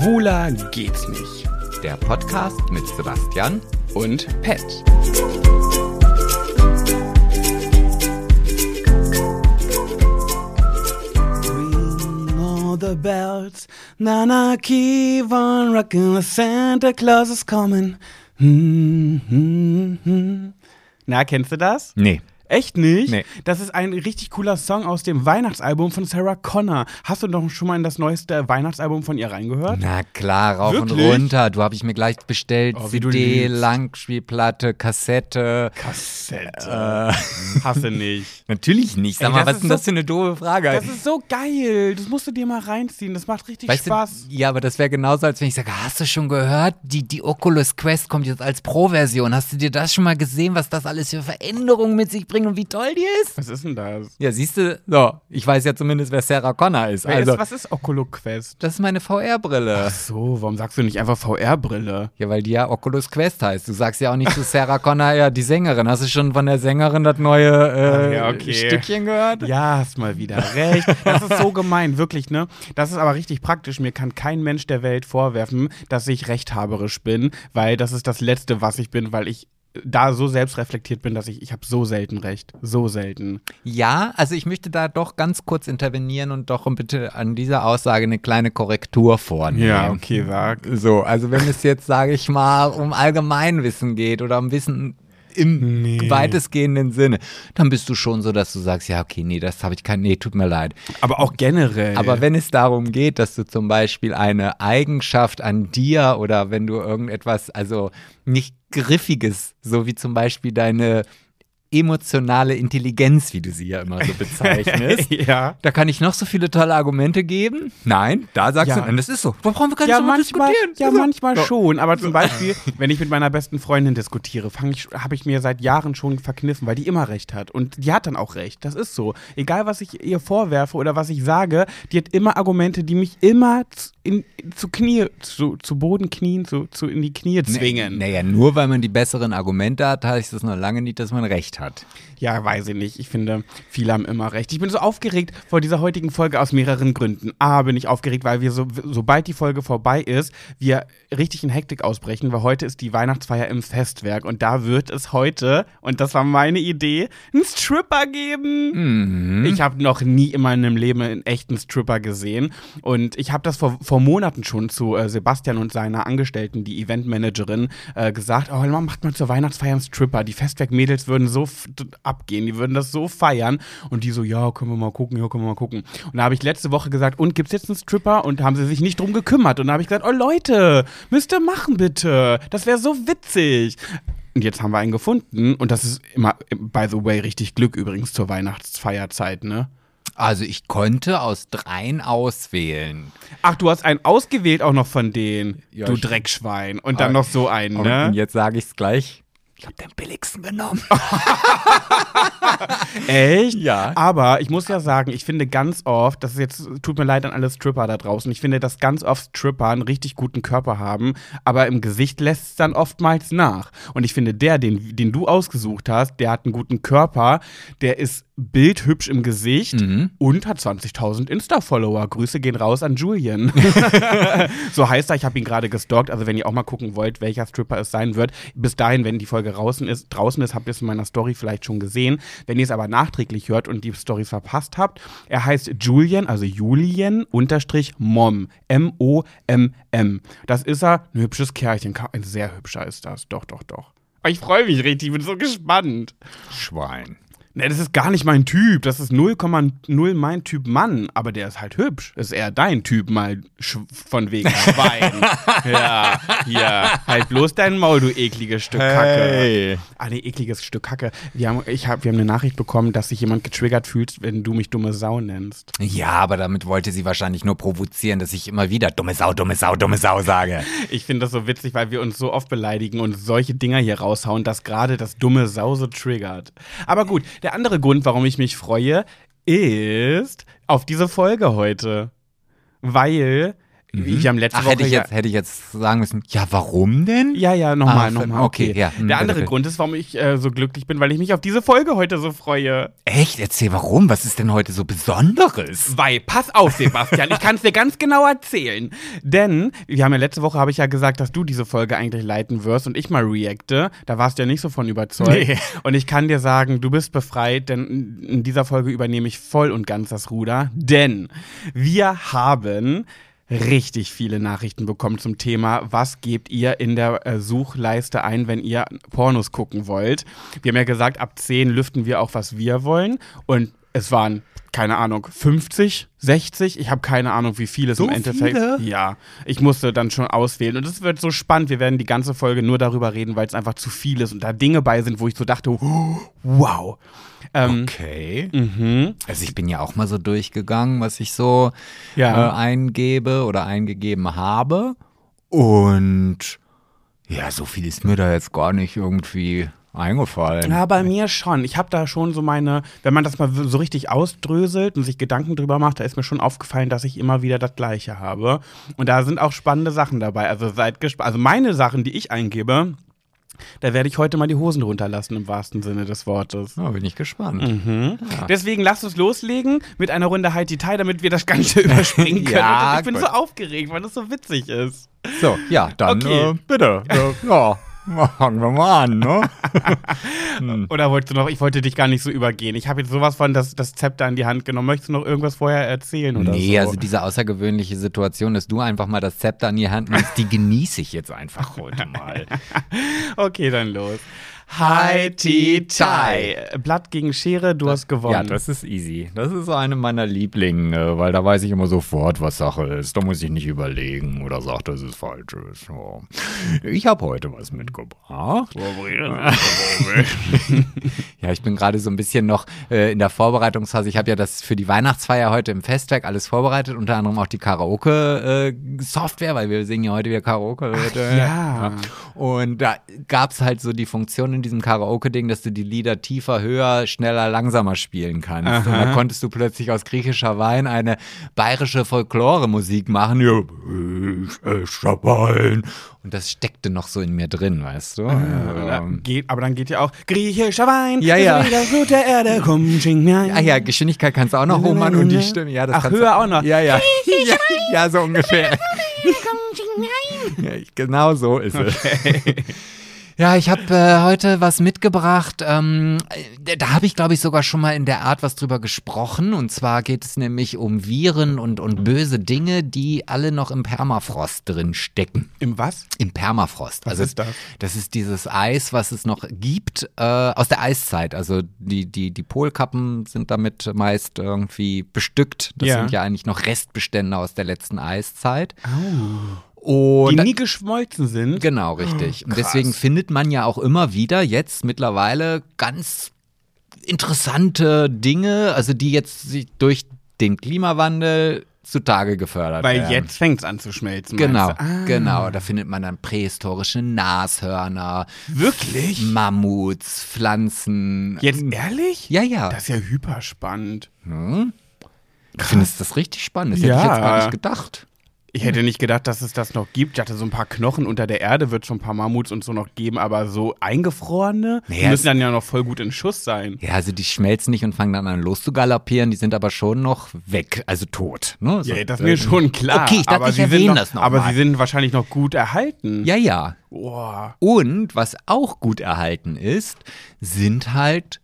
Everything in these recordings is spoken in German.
Schwuler geht's nicht. Der Podcast mit Sebastian Und Pet. Ring all the bells, Nana keep on rocking, Santa Claus is coming. Hm, hm, hm. Na, kennst du das? Nee. Echt nicht? Nee. Das ist ein richtig cooler Song aus dem Weihnachtsalbum von Sarah Connor. Hast du doch schon mal in das neueste Weihnachtsalbum von ihr reingehört? Na klar, rauf Wirklich? und runter. Du habe ich mir gleich bestellt. Oh, CD. Langspielplatte, Kassette. Kassette. Hasse nicht. Natürlich nicht. Sag Ey, mal, das was ist ist denn so- das für eine doofe Frage? Das ist so geil. Das musst du dir mal reinziehen. Das macht richtig Weißt Spaß. Du, ja, aber das wäre genauso, als wenn ich sage, hast du schon gehört, die, die Oculus Quest kommt jetzt als Pro-Version. Hast du dir das schon mal gesehen, was das alles für Veränderungen mit sich bringt und wie toll die ist? Was ist denn das? Ja, siehst du, so, ich weiß ja zumindest, wer Sarah Connor ist. Wer also, ist, was ist Oculus Quest? das ist meine VR-Brille. Ach so, warum sagst du nicht einfach VR-Brille? Ja, weil die ja Oculus Quest heißt. Du sagst ja auch nicht zu Sarah Connor, ja, die Sängerin. Hast du schon von der Sängerin das neue äh, ja, okay. Stückchen gehört? Ja, hast mal wieder recht. Das ist so gemein, wirklich, ne? Das ist aber richtig praktisch. Mir kann kein Mensch der Welt vorwerfen, dass ich rechthaberisch bin, weil das ist das Letzte, was ich bin, weil ich da so selbstreflektiert bin, dass ich, ich habe so selten recht. So selten. Ja, also ich möchte da doch ganz kurz intervenieren und doch bitte an dieser Aussage eine kleine Korrektur vornehmen. okay, sag. So, also wenn es jetzt, sage ich mal, um Allgemeinwissen geht oder um Wissen im Nee. weitestgehenden Sinne, dann bist du schon so, dass du sagst, ja, okay, nee, das habe ich kein, nee, tut mir leid. Aber auch generell. Aber wenn es darum geht, dass du zum Beispiel eine Eigenschaft an dir oder wenn du irgendetwas, also nicht Griffiges, so wie zum Beispiel deine emotionale Intelligenz, wie du sie ja immer so bezeichnest, ja. da kann ich noch so viele tolle Argumente geben. Nein, da sagst Ja. du, nein, das ist so. Da brauchen wir gar nicht Ja, drüber manchmal, diskutieren. ja, Also, manchmal so. schon. Aber zum Beispiel, wenn ich mit meiner besten Freundin diskutiere, fang ich, habe ich mir seit Jahren schon verkniffen, weil die immer recht hat. Und die hat dann auch recht. Das ist so. Egal, was ich ihr vorwerfe oder was ich sage, die hat immer Argumente, die mich immer zu, in, zu Knie, zu, zu Boden knien, zu, zu in die Knie zwingen. Naja, nur weil man die besseren Argumente hat, heißt das noch lange nicht, dass man recht hat. Ja, weiß ich nicht. Ich finde, viele haben immer recht. Ich bin so aufgeregt vor dieser heutigen Folge aus mehreren Gründen. A, bin ich aufgeregt, weil wir so, sobald die Folge vorbei ist, wir richtig in Hektik ausbrechen, weil heute ist die Weihnachtsfeier im Festwerk und da wird es heute, und das war meine Idee, einen Stripper geben. Mhm. Ich habe noch nie in meinem Leben einen echten Stripper gesehen und ich habe das vor, vor Monaten schon zu äh, Sebastian und seiner Angestellten, die Eventmanagerin, äh, gesagt, oh, man macht mal zur Weihnachtsfeier einen Stripper. Die Festwerk-Mädels würden so abgehen, die würden das so feiern und die so, ja, können wir mal gucken, ja, können wir mal gucken. Und da habe ich letzte Woche gesagt, und gibt's jetzt einen Stripper? Und haben sie sich nicht drum gekümmert und da habe ich gesagt, oh Leute, müsst ihr machen bitte. Das wäre so witzig. Und jetzt haben wir einen gefunden und das ist immer, by the way, richtig Glück übrigens zur Weihnachtsfeierzeit, ne? Also ich konnte aus dreien auswählen. Ach, du hast einen ausgewählt auch noch von denen, Ja, du Dreckschwein. Und dann Aber- noch so einen, Und ne? jetzt sage ich es gleich. Ich habe den billigsten genommen. Echt? Ja. Aber ich muss ja sagen, ich finde ganz oft, das ist jetzt, tut mir leid an alle Stripper da draußen, ich finde, dass ganz oft Stripper einen richtig guten Körper haben, aber im Gesicht lässt es dann oftmals nach. Und ich finde, der, den, den du ausgesucht hast, der hat einen guten Körper, der ist bildhübsch im Gesicht und hat 20.000 Insta-Follower. Grüße gehen raus an Julian. so heißt er, ich habe ihn gerade gestalkt. Also wenn ihr auch mal gucken wollt, welcher Stripper es sein wird, bis dahin, wenn die Folge draußen ist, draußen ist, habt ihr es in meiner Story vielleicht schon gesehen. Wenn ihr es aber nachträglich hört und die Story verpasst habt, er heißt Julian, also Julien unterstrich Mom. M-O-M-M. Das ist er, ein hübsches Kerlchen. Ein sehr hübscher ist das. Doch, doch, doch. Ich freue mich richtig, ich bin so gespannt. Schwein. Ne, das ist gar nicht mein Typ. Das ist 0,0 mein Typ Mann. Aber der ist halt hübsch. Das ist eher dein Typ mal von wegen Schwein. ja, ja. Halt bloß dein Maul, du ekliges Stück Kacke. Ah, nee, ekliges Stück Kacke. Wir haben, ich hab, wir haben eine Nachricht bekommen, dass sich jemand getriggert fühlt, wenn du mich dumme Sau nennst. Ja, aber damit wollte sie wahrscheinlich nur provozieren, dass ich immer wieder dumme Sau, dumme Sau, dumme Sau sage. Ich finde das so witzig, weil wir uns so oft beleidigen und solche Dinger hier raushauen, dass gerade das dumme Sau so triggert. Aber gut, der andere Grund, warum ich mich freue, ist auf diese Folge heute. Weil Wir haben letzte Ach, Woche hätte ich, ja- jetzt, hätte ich jetzt sagen müssen, ja, warum denn? Ja, ja, nochmal, Ah, nochmal. okay, ja, hm, Der andere bitte. Grund ist, warum ich äh, so glücklich bin, weil ich mich auf diese Folge heute so freue. Echt? Erzähl warum? Was ist denn heute so Besonderes? Weil, pass auf, Sebastian, ich kann es dir ganz genau erzählen. Denn, wir haben ja letzte Woche, habe ich ja gesagt, dass du diese Folge eigentlich leiten wirst und ich mal reacte. Da warst du ja nicht so von überzeugt. Nee. Und ich kann dir sagen, du bist befreit, denn in dieser Folge übernehme ich voll und ganz das Ruder. Denn wir haben richtig viele Nachrichten bekommen zum Thema, was gebt ihr in der äh, Suchleiste ein, wenn ihr Pornos gucken wollt. Wir haben ja gesagt, ab 10 lüften wir auch, was wir wollen. Und es waren, keine Ahnung, 50, 60. Ich habe keine Ahnung, wie viele es So im Endeffekt. viele? Ja, ich musste dann schon auswählen. Und es wird so spannend. Wir werden die ganze Folge nur darüber reden, weil es einfach zu viel ist und da Dinge bei sind, wo ich so dachte, wow. Ähm, Okay. mhm. Also ich bin ja auch mal so durchgegangen, was ich so Ja. äh, eingebe oder eingegeben habe. Und ja, so viel ist mir da jetzt gar nicht irgendwie eingefallen. Ja, bei mir schon. Ich habe da schon so meine, wenn man das mal so richtig ausdröselt und sich Gedanken drüber macht, da ist mir schon aufgefallen, dass ich immer wieder das Gleiche habe. Und da sind auch spannende Sachen dabei. Also seid gespannt. Also meine Sachen, die ich eingebe, da werde ich heute mal die Hosen runterlassen im wahrsten Sinne des Wortes. Ja, bin ich gespannt. Mhm. Deswegen lasst uns loslegen mit einer Runde High Detail, damit wir das Ganze überspringen können. Ja, ich bin gut. so aufgeregt, weil das so witzig ist. So, ja, dann Okay. äh, bitte. Ja, fangen wir mal an, ne? Oder wolltest du noch, ich wollte dich gar nicht so übergehen. Ich habe jetzt sowas von das, das Zepter in die Hand genommen. Möchtest du noch irgendwas vorher erzählen oder nee, so? also diese außergewöhnliche Situation, dass du einfach mal das Zepter in die Hand nimmst, die genieße ich jetzt einfach heute mal. Okay, dann los. Hi, Ti, Tai. Blatt gegen Schere, du hast gewonnen. Ja, das ist easy. Das ist eine meiner Lieblinge, weil da weiß ich immer sofort, was Sache ist. Da muss ich nicht überlegen oder sagen, dass es falsch ist. Ja. Ich habe heute was mitgebracht. Ja, ich bin gerade so ein bisschen noch äh, in der Vorbereitungsphase. Ich habe ja das für die Weihnachtsfeier heute im Festwerk alles vorbereitet, unter anderem auch die Karaoke-Software, weil wir singen ja heute wieder Karaoke. Leute. ja. Und da gab es halt so die Funktion in diesem Karaoke-Ding, dass du die Lieder tiefer, höher, schneller, langsamer spielen kannst. Und da konntest du plötzlich aus griechischer Wein eine bayerische Folklore-Musik machen. Ja. Und das steckte noch so in mir drin, weißt du? Oder Ähm, geht, aber dann geht ja auch griechischer Wein. Ja, ja. der Erde, komm, schenk mir ein. Ah ja, Geschwindigkeit kannst du auch noch hochmachen und die Stimme, ja, das Ach, höher auch noch. Ja, ja. ja, ja, so ungefähr. Ja, genau so ist es. Ja, ich habe äh, heute was mitgebracht. Ähm, äh, da habe ich, glaube ich, sogar schon mal in der Art was drüber gesprochen. Und zwar geht es nämlich um Viren und, und böse Dinge, die alle noch im Permafrost drin stecken. Im was? Im Permafrost. Was also ist das? Das ist dieses Eis, was es noch gibt äh, aus der Eiszeit. Also die, die, die Polkappen sind damit meist irgendwie bestückt. Das Ja. sind ja eigentlich noch Restbestände aus der letzten Eiszeit. Oh. Und Die nie geschmolzen sind. Genau, richtig. Und krass. deswegen findet man ja auch immer wieder jetzt mittlerweile ganz interessante Dinge, also die jetzt sich durch den Klimawandel zutage gefördert Weil werden. jetzt fängt es an zu schmelzen. Genau? Ah. genau. Da findet man dann prähistorische Nashörner, Wirklich? Mammuts, Pflanzen. Jetzt ehrlich? Ja, ja. Das ist ja hyperspannend. Hm? Du findest das richtig spannend. Das hätte Ja. ich jetzt gar nicht gedacht. Ich hätte nicht gedacht, dass es das noch gibt. Ich hatte so ein paar Knochen unter der Erde, wird schon ein paar Mammuts und so noch geben, aber so eingefrorene, die Naja, müssen es- dann ja noch voll gut in Schuss sein. Ja, also die schmelzen nicht und fangen dann an loszugaloppieren, die sind aber schon noch weg, also tot. Ne? So, Ja, das ist äh, mir schon klar. Okay, ich dachte, aber ich sie sind erwähne noch, das noch Aber mal. sie sind wahrscheinlich noch gut erhalten. Ja, ja. Boah. Und was auch gut erhalten ist, sind halt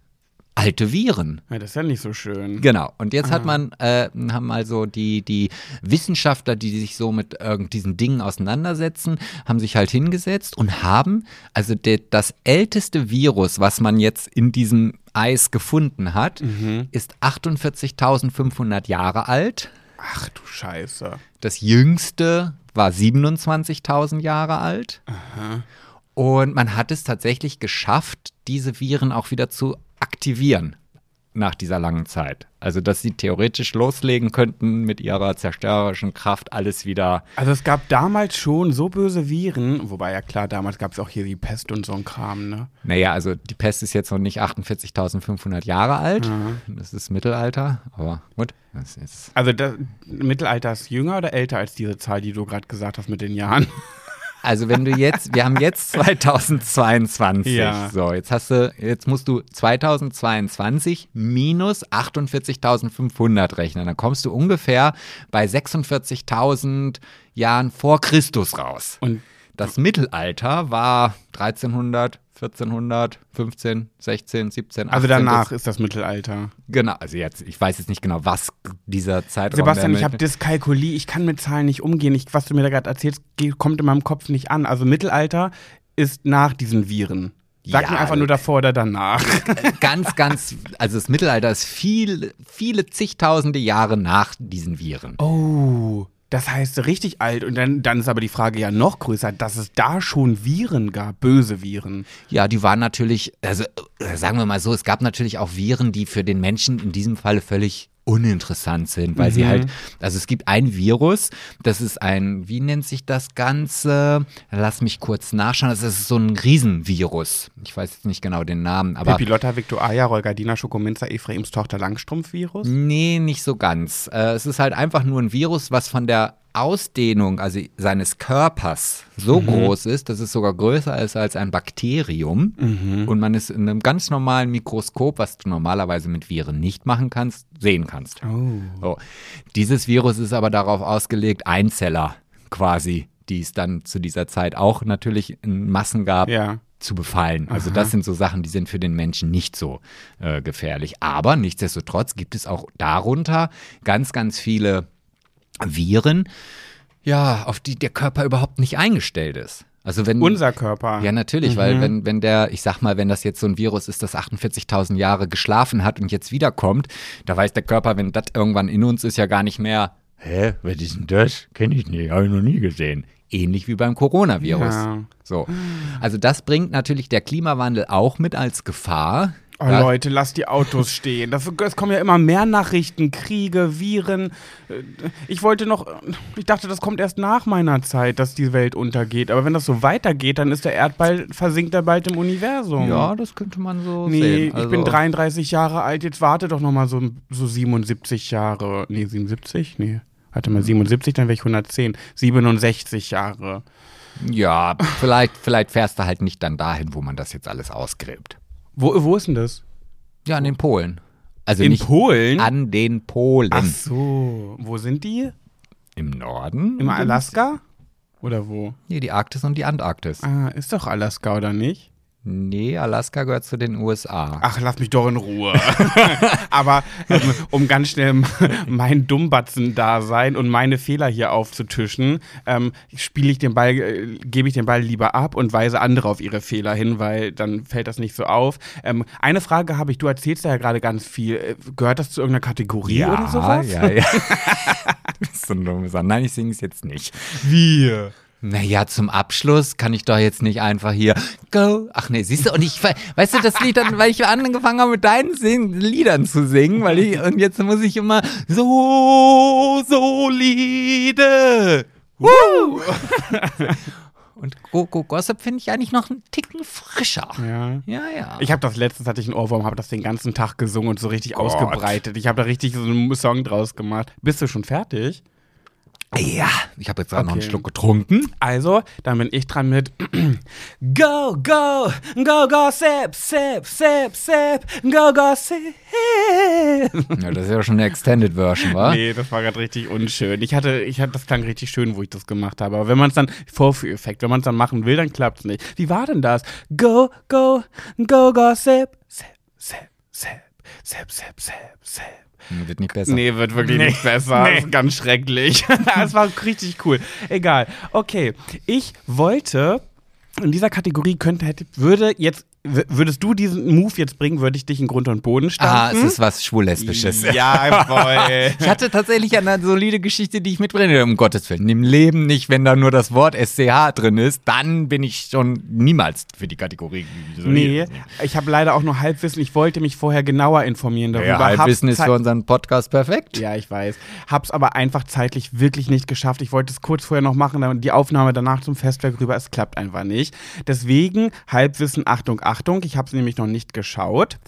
alte Viren. Ja, das ist ja nicht so schön. Genau. Und jetzt hat man, äh, haben also die, die Wissenschaftler, die sich so mit irgend diesen Dingen auseinandersetzen, haben sich halt hingesetzt und haben, also de, das älteste Virus, was man jetzt in diesem Eis gefunden hat, ist 48.500 Jahre alt. Ach du Scheiße. Das jüngste war 27.000 Jahre alt. Und man hat es tatsächlich geschafft, diese Viren auch wieder zu aktivieren. nach dieser langen Zeit. Also, dass sie theoretisch loslegen könnten mit ihrer zerstörerischen Kraft alles wieder. Also es gab damals schon so böse Viren, wobei ja klar, damals gab es auch hier die Pest und so ein Kram, ne? Naja, also die Pest ist jetzt noch nicht 48.500 Jahre alt. Das ist Mittelalter, aber gut. Das ist Also das Mittelalter ist jünger oder älter als diese Zahl, die du gerade gesagt hast mit den Jahren? Also wenn du jetzt, wir haben jetzt 2022. Ja. So, jetzt hast du, jetzt musst du 2022 minus 48.500 rechnen. Dann kommst du ungefähr bei 46.000 Jahren vor Christus raus. Und Das Mittelalter war 1300, 1400, 15, 16, 17, 18. also danach Das, ist das Mittelalter. genau, also jetzt, ich weiß jetzt nicht genau, was dieser Zeitraum Sebastian, ich habe Dyskalkulie, ich kann mit Zahlen nicht umgehen. Ich, was du mir da gerade erzählst, kommt in meinem Kopf nicht an. Also Mittelalter ist nach diesen Viren. Sag Ja, mir einfach nur davor oder danach. ganz, ganz, also das Mittelalter ist viel, viele zigtausende Jahre nach diesen Viren. Oh, das heißt richtig alt. Und dann, dann ist aber die Frage ja noch größer, dass es da schon Viren gab, böse Viren. Ja, die waren natürlich, also äh, sagen wir mal so, es gab natürlich auch Viren, die für den Menschen in diesem Falle völlig uninteressant sind, weil sie halt, also es gibt ein Virus, das ist ein, wie nennt sich das Ganze? Lass mich kurz nachschauen, das ist so ein Riesenvirus. Ich weiß jetzt nicht genau den Namen, aber Pipilotta, Victoria, Rolgardina, Schokominza, Ephraims Tochter Langstrumpf-Virus. Nee, nicht so ganz. Äh, es ist halt einfach nur ein Virus, was von der Ausdehnung, also seines Körpers, so groß ist, dass es sogar größer ist als ein Bakterium. Und man es in einem ganz normalen Mikroskop, was du normalerweise mit Viren nicht machen kannst, sehen kannst. Oh. So. Dieses Virus ist aber darauf ausgelegt, Einzeller quasi, die es dann zu dieser Zeit auch natürlich in Massen gab, Ja. zu befallen. Also das sind so Sachen, die sind für den Menschen nicht so äh, gefährlich. Aber nichtsdestotrotz gibt es auch darunter ganz, ganz viele Viren, ja, auf die der Körper überhaupt nicht eingestellt ist. Also wenn Unser Körper. ja, natürlich, weil wenn, wenn der, ich sag mal, wenn das jetzt so ein Virus ist, das 48.000 Jahre geschlafen hat und jetzt wiederkommt, da weiß der Körper, wenn das irgendwann in uns ist, ja gar nicht mehr, hä, was ist denn das? Kenne ich nicht, habe ich noch nie gesehen. Ähnlich wie beim Coronavirus. Ja. So. Also das bringt natürlich der Klimawandel auch mit als Gefahr. Oh Ja, Leute, lasst die Autos stehen. Das, es kommen ja immer mehr Nachrichten, Kriege, Viren. Ich wollte noch, ich dachte, das kommt erst nach meiner Zeit, dass die Welt untergeht. Aber wenn das so weitergeht, dann ist der Erdball, versinkt er bald im Universum. Ja, das könnte man so Nee, sehen. Also, ich bin 33 Jahre alt, jetzt warte doch noch mal so, so 77 Jahre. Nee, 77? Nee. Warte mal, 77, dann wäre ich 110. 67 Jahre. Ja, vielleicht, vielleicht fährst du halt nicht dann dahin, wo man das jetzt alles ausgräbt. Wo, wo ist denn das? Ja, an den Polen. Also In nicht Polen? an den Polen. Ach so. Wo sind die? Im Norden? Im Alaska? Oder wo? Nee, die Arktis und die Antarktis. Ah, ist doch Alaska, oder nicht? Nee, Alaska gehört zu den USA. Ach, lass mich doch in Ruhe. Aber ähm, um ganz schnell mein Dummbatzen-Dasein und meine Fehler hier aufzutischen, ähm, spiele ich den Ball, äh, gebe ich den Ball lieber ab und weise andere auf ihre Fehler hin, weil dann fällt das nicht so auf. Ähm, eine Frage habe ich, du erzählst ja gerade ganz viel. Äh, Gehört das zu irgendeiner Kategorie oder sowas? ja, ja. das ist so ein. Nein, ich singe es jetzt nicht. Wie? Naja, zum Abschluss kann ich doch jetzt nicht einfach hier go. Ach nee, siehst du, und ich, weißt du, das Lied dann, weil ich angefangen habe, mit deinen Sing Liedern zu singen, weil ich, und jetzt muss ich immer so solide. Woo! und Go Go Gossip finde ich eigentlich noch einen Ticken frischer. Ja. Ja, ja. Ich habe das letztens hatte ich einen Ohrwurm, habe das den ganzen Tag gesungen und so richtig Gott. ausgebreitet. Ich habe da richtig so einen Song draus gemacht. Bist du schon fertig? Ja, ich habe jetzt gerade noch einen Okay. Schluck getrunken. Also, dann bin ich dran mit Go, go, go, go, sip, sip, sip, sip, go, go, sip. Ja, das ist ja schon eine Extended Version, wa? Nee, das war gerade richtig unschön. Ich hatte, ich hatte, das klang richtig schön, wo ich das gemacht habe. Aber wenn man es dann, Vorführeffekt, wenn man es dann machen will, dann klappt es nicht. Wie war denn das? Go, go, go, go, sip, sip, sip, sip, sip, sip, sip, sip. Wird nicht besser. Nee, wird wirklich nicht besser. Das ist ganz schrecklich. Es war richtig cool. Egal. Okay. Ich wollte, in dieser Kategorie könnte, hätte, würde jetzt würdest du diesen Move jetzt bringen, würde ich dich in Grund und Boden Ah, stampfen. es ist was Schwul-Lesbisches. Ja, voll. Ich hatte tatsächlich eine solide Geschichte, die ich mitbringe. Um Gottes Willen. Im Leben nicht, wenn da nur das Wort SCH drin ist, dann bin ich schon niemals für die Kategorie. Nee, ich habe leider auch nur Halbwissen. Ich wollte mich vorher genauer informieren darüber. Ja, Halbwissen Hab's ist für unseren Podcast perfekt. Ja, ich weiß. Hab's aber einfach zeitlich wirklich nicht geschafft. Ich wollte es kurz vorher noch machen, dann die Aufnahme danach zum Festwerk rüber. Es klappt einfach nicht. Deswegen Halbwissen, Achtung, Achtung. Ich habe es nämlich noch nicht geschaut.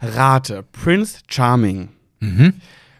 Rate, Prince Charming,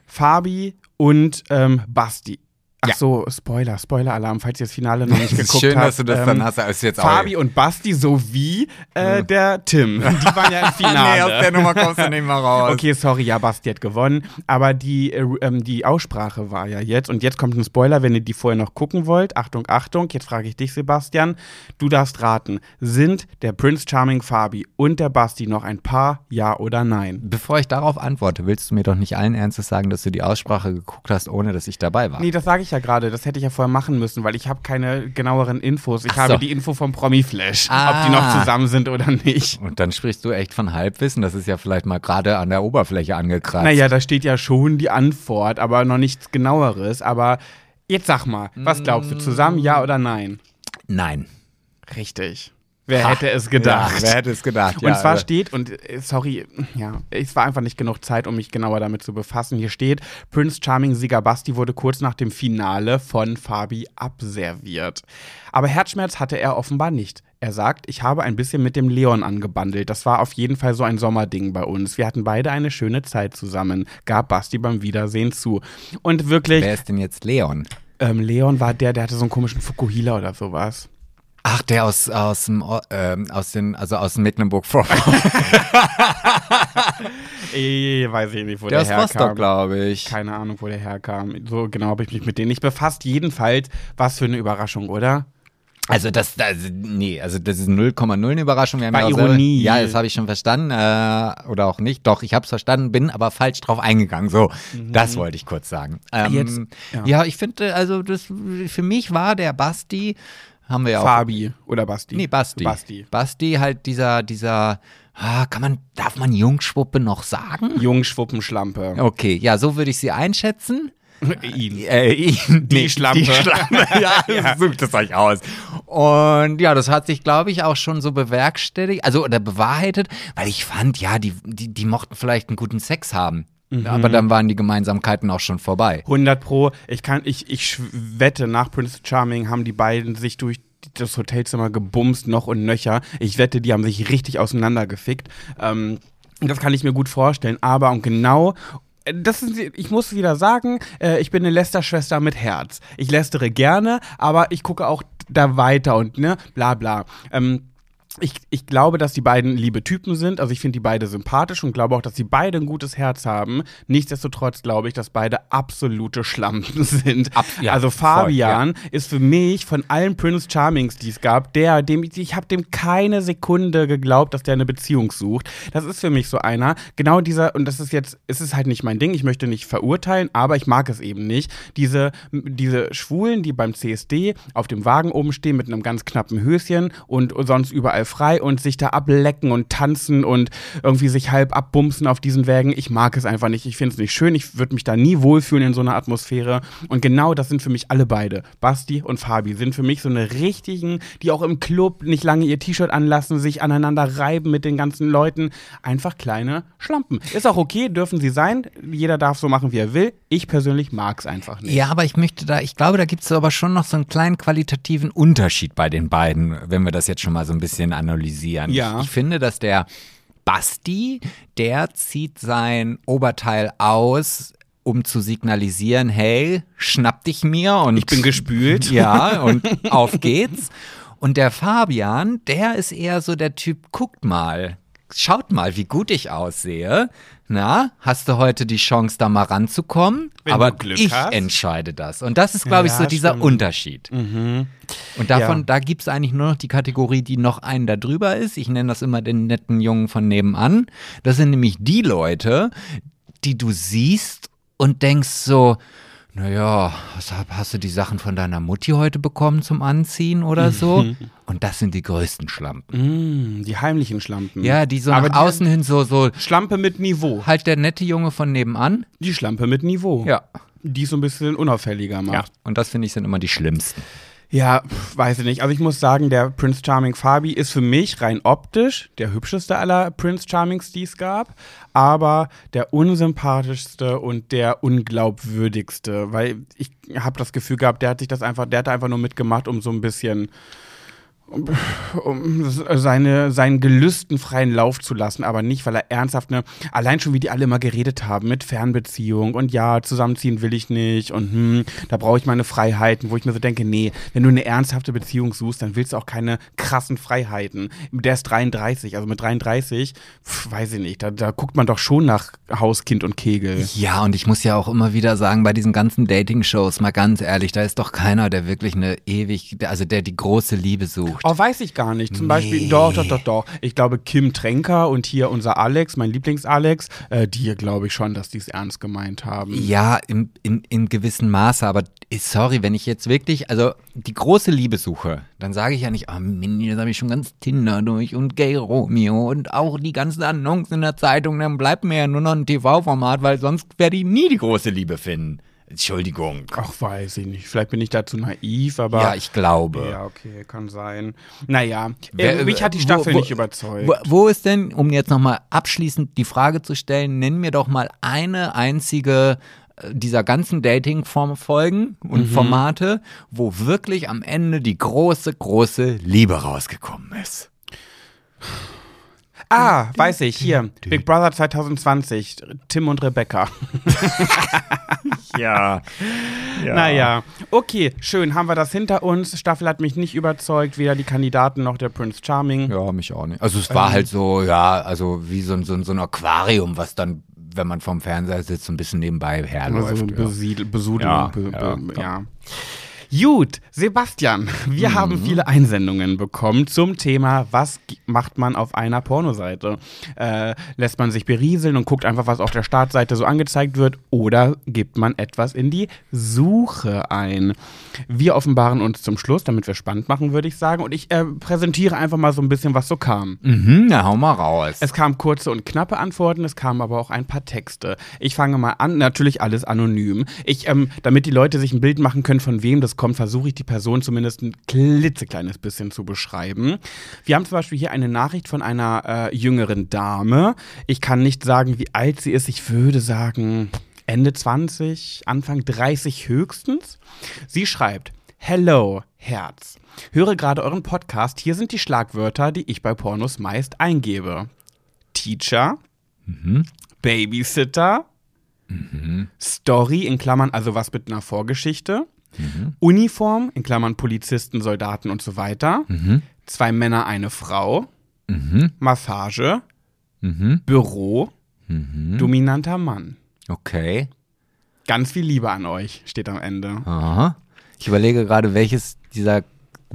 Fabi und ähm, Basti. Ach Ja. so, Spoiler, Spoiler-Alarm, falls ihr das Finale noch nicht geguckt schön, habt. dass du das ähm, dann hast. Ist jetzt Fabi und Basti sowie äh, der Tim. Die waren ja im Finale. nee, aus der Nummer kommst du nicht mehr raus. Okay, sorry, ja, Basti hat gewonnen. Aber die, äh, ähm, die Aussprache war ja jetzt. Und jetzt kommt ein Spoiler, wenn ihr die vorher noch gucken wollt. Achtung, Achtung. Jetzt frage ich dich, Sebastian. Du darfst raten. Sind der Prince Charming Fabi und der Basti noch ein Paar? Ja oder nein? Bevor ich darauf antworte, willst du mir doch nicht allen Ernstes sagen, dass du die Aussprache geguckt hast, ohne dass ich dabei war. Nee, das sage ich ja gerade. Das hätte ich ja vorher machen müssen, weil ich habe keine genaueren Infos. Ich Ach habe so. die Info vom Promi-Flash, Ah. ob die noch zusammen sind oder nicht. Und dann sprichst du echt von Halbwissen. Das ist ja vielleicht mal gerade an der Oberfläche angekratzt. Naja, da steht ja schon die Antwort, aber noch nichts genaueres. Aber jetzt sag mal, was glaubst du? Zusammen, ja oder nein? Nein. Richtig. Wer hätte es gedacht? Ja, wer hätte es gedacht? und ja, zwar aber- steht, und äh, sorry, ja, es war einfach nicht genug Zeit, um mich genauer damit zu befassen. Hier steht, Prince Charming Sieger Basti wurde kurz nach dem Finale von Fabi abserviert. Aber Herzschmerz hatte er offenbar nicht. Er sagt, ich habe ein bisschen mit dem Leon angebandelt. Das war auf jeden Fall so ein Sommerding bei uns. Wir hatten beide eine schöne Zeit zusammen, gab Basti beim Wiedersehen zu. Und wirklich, Wer ist denn jetzt Leon? ähm, Leon war der, der hatte so einen komischen Fukuhila oder sowas. Ach, der aus, aus dem, ähm, aus den, also aus Mecklenburg-Vorpommern. Eh, weiß ich nicht, wo Der der, aus herkam. Rostock, glaube ich. Keine Ahnung, wo der herkam. So genau habe ich mich mit denen nicht befasst. Jedenfalls, was für eine Überraschung, oder? Also das, das, nee, also das ist 0,0 eine Überraschung. Wir haben ja Ironie. Selber, ja, das habe ich schon verstanden. Äh, oder auch nicht. Doch, ich habe es verstanden, bin aber falsch drauf eingegangen. So, das wollte ich kurz sagen. Ähm, Mhm. Jetzt, ja. ja. ich finde, also das für mich war der Basti, haben wir ja auch. Fabi oder Basti? Nee, Basti. Basti. Basti halt dieser, dieser, ah, kann man, darf man Jungschwuppe noch sagen? Jungschwuppenschlampe. Okay, ja, so würde ich sie einschätzen. Ihn. Äh, ihn, Die Schlampe. Die Schlampe, ja, sucht es euch aus. Und ja, das hat sich, glaube ich, auch schon so bewerkstelligt, also oder bewahrheitet, weil ich fand, ja, die, die, die mochten vielleicht einen guten Sex haben. Mhm. Aber dann waren die Gemeinsamkeiten auch schon vorbei. 100 Pro. Ich kann, ich, ich wette, nach Prince Charming haben die beiden sich durch das Hotelzimmer gebumst, noch und nöcher. Ich wette, die haben sich richtig auseinandergefickt. Ähm, das kann ich mir gut vorstellen. Aber und genau. äh, Das ist, ich muss wieder sagen, äh, ich bin eine Lästerschwester mit Herz. Ich lästere gerne, aber ich gucke auch da weiter und ne, bla bla. Ähm, ich, ich glaube, dass die beiden liebe Typen sind. Also ich finde die beide sympathisch und glaube auch, dass sie beide ein gutes Herz haben. Nichtsdestotrotz glaube ich, dass beide absolute Schlampen sind. Ab- ja, also voll, Fabian ist für mich von allen Prince Charmings, die es gab, der, dem ich, ich habe dem keine Sekunde geglaubt, dass der eine Beziehung sucht. Das ist für mich so einer. Genau dieser und das ist jetzt, es ist halt nicht mein Ding. Ich möchte nicht verurteilen, aber ich mag es eben nicht. Diese diese Schwulen, die beim CSD auf dem Wagen oben stehen mit einem ganz knappen Höschen und sonst überall frei und sich da ablecken und tanzen und irgendwie sich halb abbumsen auf diesen Wägen. Ich mag es einfach nicht. Ich finde es nicht schön. Ich würde mich da nie wohlfühlen in so einer Atmosphäre. Und genau das sind für mich alle beide. Basti und Fabi sind für mich so eine richtigen, die auch im Club nicht lange ihr T-Shirt anlassen, sich aneinander reiben mit den ganzen Leuten. Einfach kleine Schlampen. Ist auch okay, dürfen sie sein. Jeder darf so machen, wie er will. Ich persönlich mag es einfach nicht. Ja, aber ich möchte da, ich glaube, da gibt es aber schon noch so einen kleinen qualitativen Unterschied bei den beiden, wenn wir das jetzt schon mal so ein bisschen analysieren. Ja. Ich, ich finde, dass der Basti, der zieht sein Oberteil aus, um zu signalisieren, hey, schnapp dich mir und Ich bin gespült. Ja, und auf geht's. Und der Fabian, der ist eher so der Typ, guckt mal, schaut mal, wie gut ich aussehe. Na, hast du heute die Chance, da mal ranzukommen? Wenn Aber ich hast. entscheide das. Und das ist, glaube ich, Ja, so dieser stimmt. Mhm. Unterschied. Und davon, Ja. da gibt es eigentlich nur noch die Kategorie, die noch einen da drüber ist. Ich nenne das immer den netten Jungen von nebenan. Das sind nämlich die Leute, die du siehst und denkst so, naja, hast du die Sachen von deiner Mutti heute bekommen zum Anziehen oder so? Und das sind die größten Schlampen. Mm, die heimlichen Schlampen. Ja, die so Aber nach außen hin so, so Schlampe mit Niveau. halt der nette Junge von nebenan. Die Schlampe mit Niveau. Ja. Die so ein bisschen unauffälliger macht. Und das finde ich sind immer die schlimmsten. Ja, weiß ich nicht. Also ich muss sagen, der Prince Charming Fabi ist für mich rein optisch der hübscheste aller Prince Charmings, die es gab, aber der unsympathischste und der unglaubwürdigste, weil ich habe das Gefühl gehabt, der hat sich das einfach, der hat einfach nur mitgemacht, um so ein bisschen um, seine, seinen Gelüsten freien Lauf zu lassen, aber nicht, weil er ernsthaft eine, allein schon wie die alle immer geredet haben mit Fernbeziehung und ja, zusammenziehen will ich nicht und hm, da brauche ich meine Freiheiten, wo ich mir so denke, nee, wenn du eine ernsthafte Beziehung suchst, dann willst du auch keine krassen Freiheiten. Der ist 33, also mit 33, pf, weiß ich nicht, da, da guckt man doch schon nach Haus, Kind und Kegel. Ja, und ich muss ja auch immer wieder sagen, bei diesen ganzen Dating-Shows, mal ganz ehrlich, da ist doch keiner, der wirklich eine ewig, also der die große Liebe sucht. Oh, weiß ich gar nicht. Zum Nee. Beispiel, doch, doch, doch, doch. Ich glaube, Kim Tränker und hier unser Alex, mein Lieblings-Alex, äh, die glaube ich schon, dass die es ernst gemeint haben. Ja, im, in, in gewissem Maße, aber äh, sorry, wenn ich jetzt wirklich, also die große Liebe suche, dann sage ich ja nicht, ah, Mini, das habe ich schon ganz Tinder durch und Gay Romeo und auch die ganzen Annoncen in der Zeitung, dann bleibt mir ja nur noch ein TV-Format, weil sonst werde ich nie die große Liebe finden. Entschuldigung. Ach, weiß ich nicht. Vielleicht bin ich dazu naiv, aber. Ja, ich glaube. Ja, okay, kann sein. Naja, Wer- äh, mich hat die wo- Staffel wo- nicht überzeugt. Wo, wo ist denn, um jetzt nochmal abschließend die Frage zu stellen, nenn mir doch mal eine einzige äh, dieser ganzen Dating-Folgen und Formate, wo wirklich am Ende die große, große Liebe rausgekommen ist. ah, weiß ich, hier. Big Brother 2020, Tim und Rebecca. Ja. Naja, okay, schön, haben wir das hinter uns. Staffel hat mich nicht überzeugt, weder die Kandidaten noch der Prince Charming. Ja, mich auch nicht. Also es war halt so, ja, also wie so, ein- so, so ein Aquarium, was dann, wenn man vorm Fernseher sitzt, so ein bisschen nebenbei herläuft. Also ja. Besudelung. Ja, be, ja, be, ja. Gut, Sebastian, wir Mhm. haben viele Einsendungen bekommen zum Thema, was macht man auf einer Pornoseite? Äh, lässt man sich berieseln und guckt einfach, was auf der Startseite so angezeigt wird oder gibt man etwas in die Suche ein? Wir offenbaren uns zum Schluss, damit wir spannend machen, würde ich sagen. Und ich äh, präsentiere einfach mal so ein bisschen, was so kam. Mhm, na hau mal raus. Es kamen kurze und knappe Antworten, es kamen aber auch ein paar Texte. Ich fange mal an, natürlich alles anonym. Ich, ähm, damit die Leute sich ein Bild machen können, von wem das kommt, versuche ich die Person zumindest ein klitzekleines bisschen zu beschreiben. Wir haben zum Beispiel hier eine Nachricht von einer äh, jüngeren Dame. Ich kann nicht sagen, wie alt sie ist. Ich würde sagen Ende 20, Anfang 30 höchstens. Sie schreibt, Hello, Herz. Höre gerade euren Podcast. Hier sind die Schlagwörter, die ich bei Pornos meist eingebe. Teacher, Babysitter, Story in Klammern, also was mit einer Vorgeschichte, Uniform in Klammern Polizisten, Soldaten und so weiter, zwei Männer, eine Frau, Massage, Büro, dominanter Mann. Okay. Ganz viel Liebe an euch, steht am Ende. Aha. Ich überlege gerade, welches dieser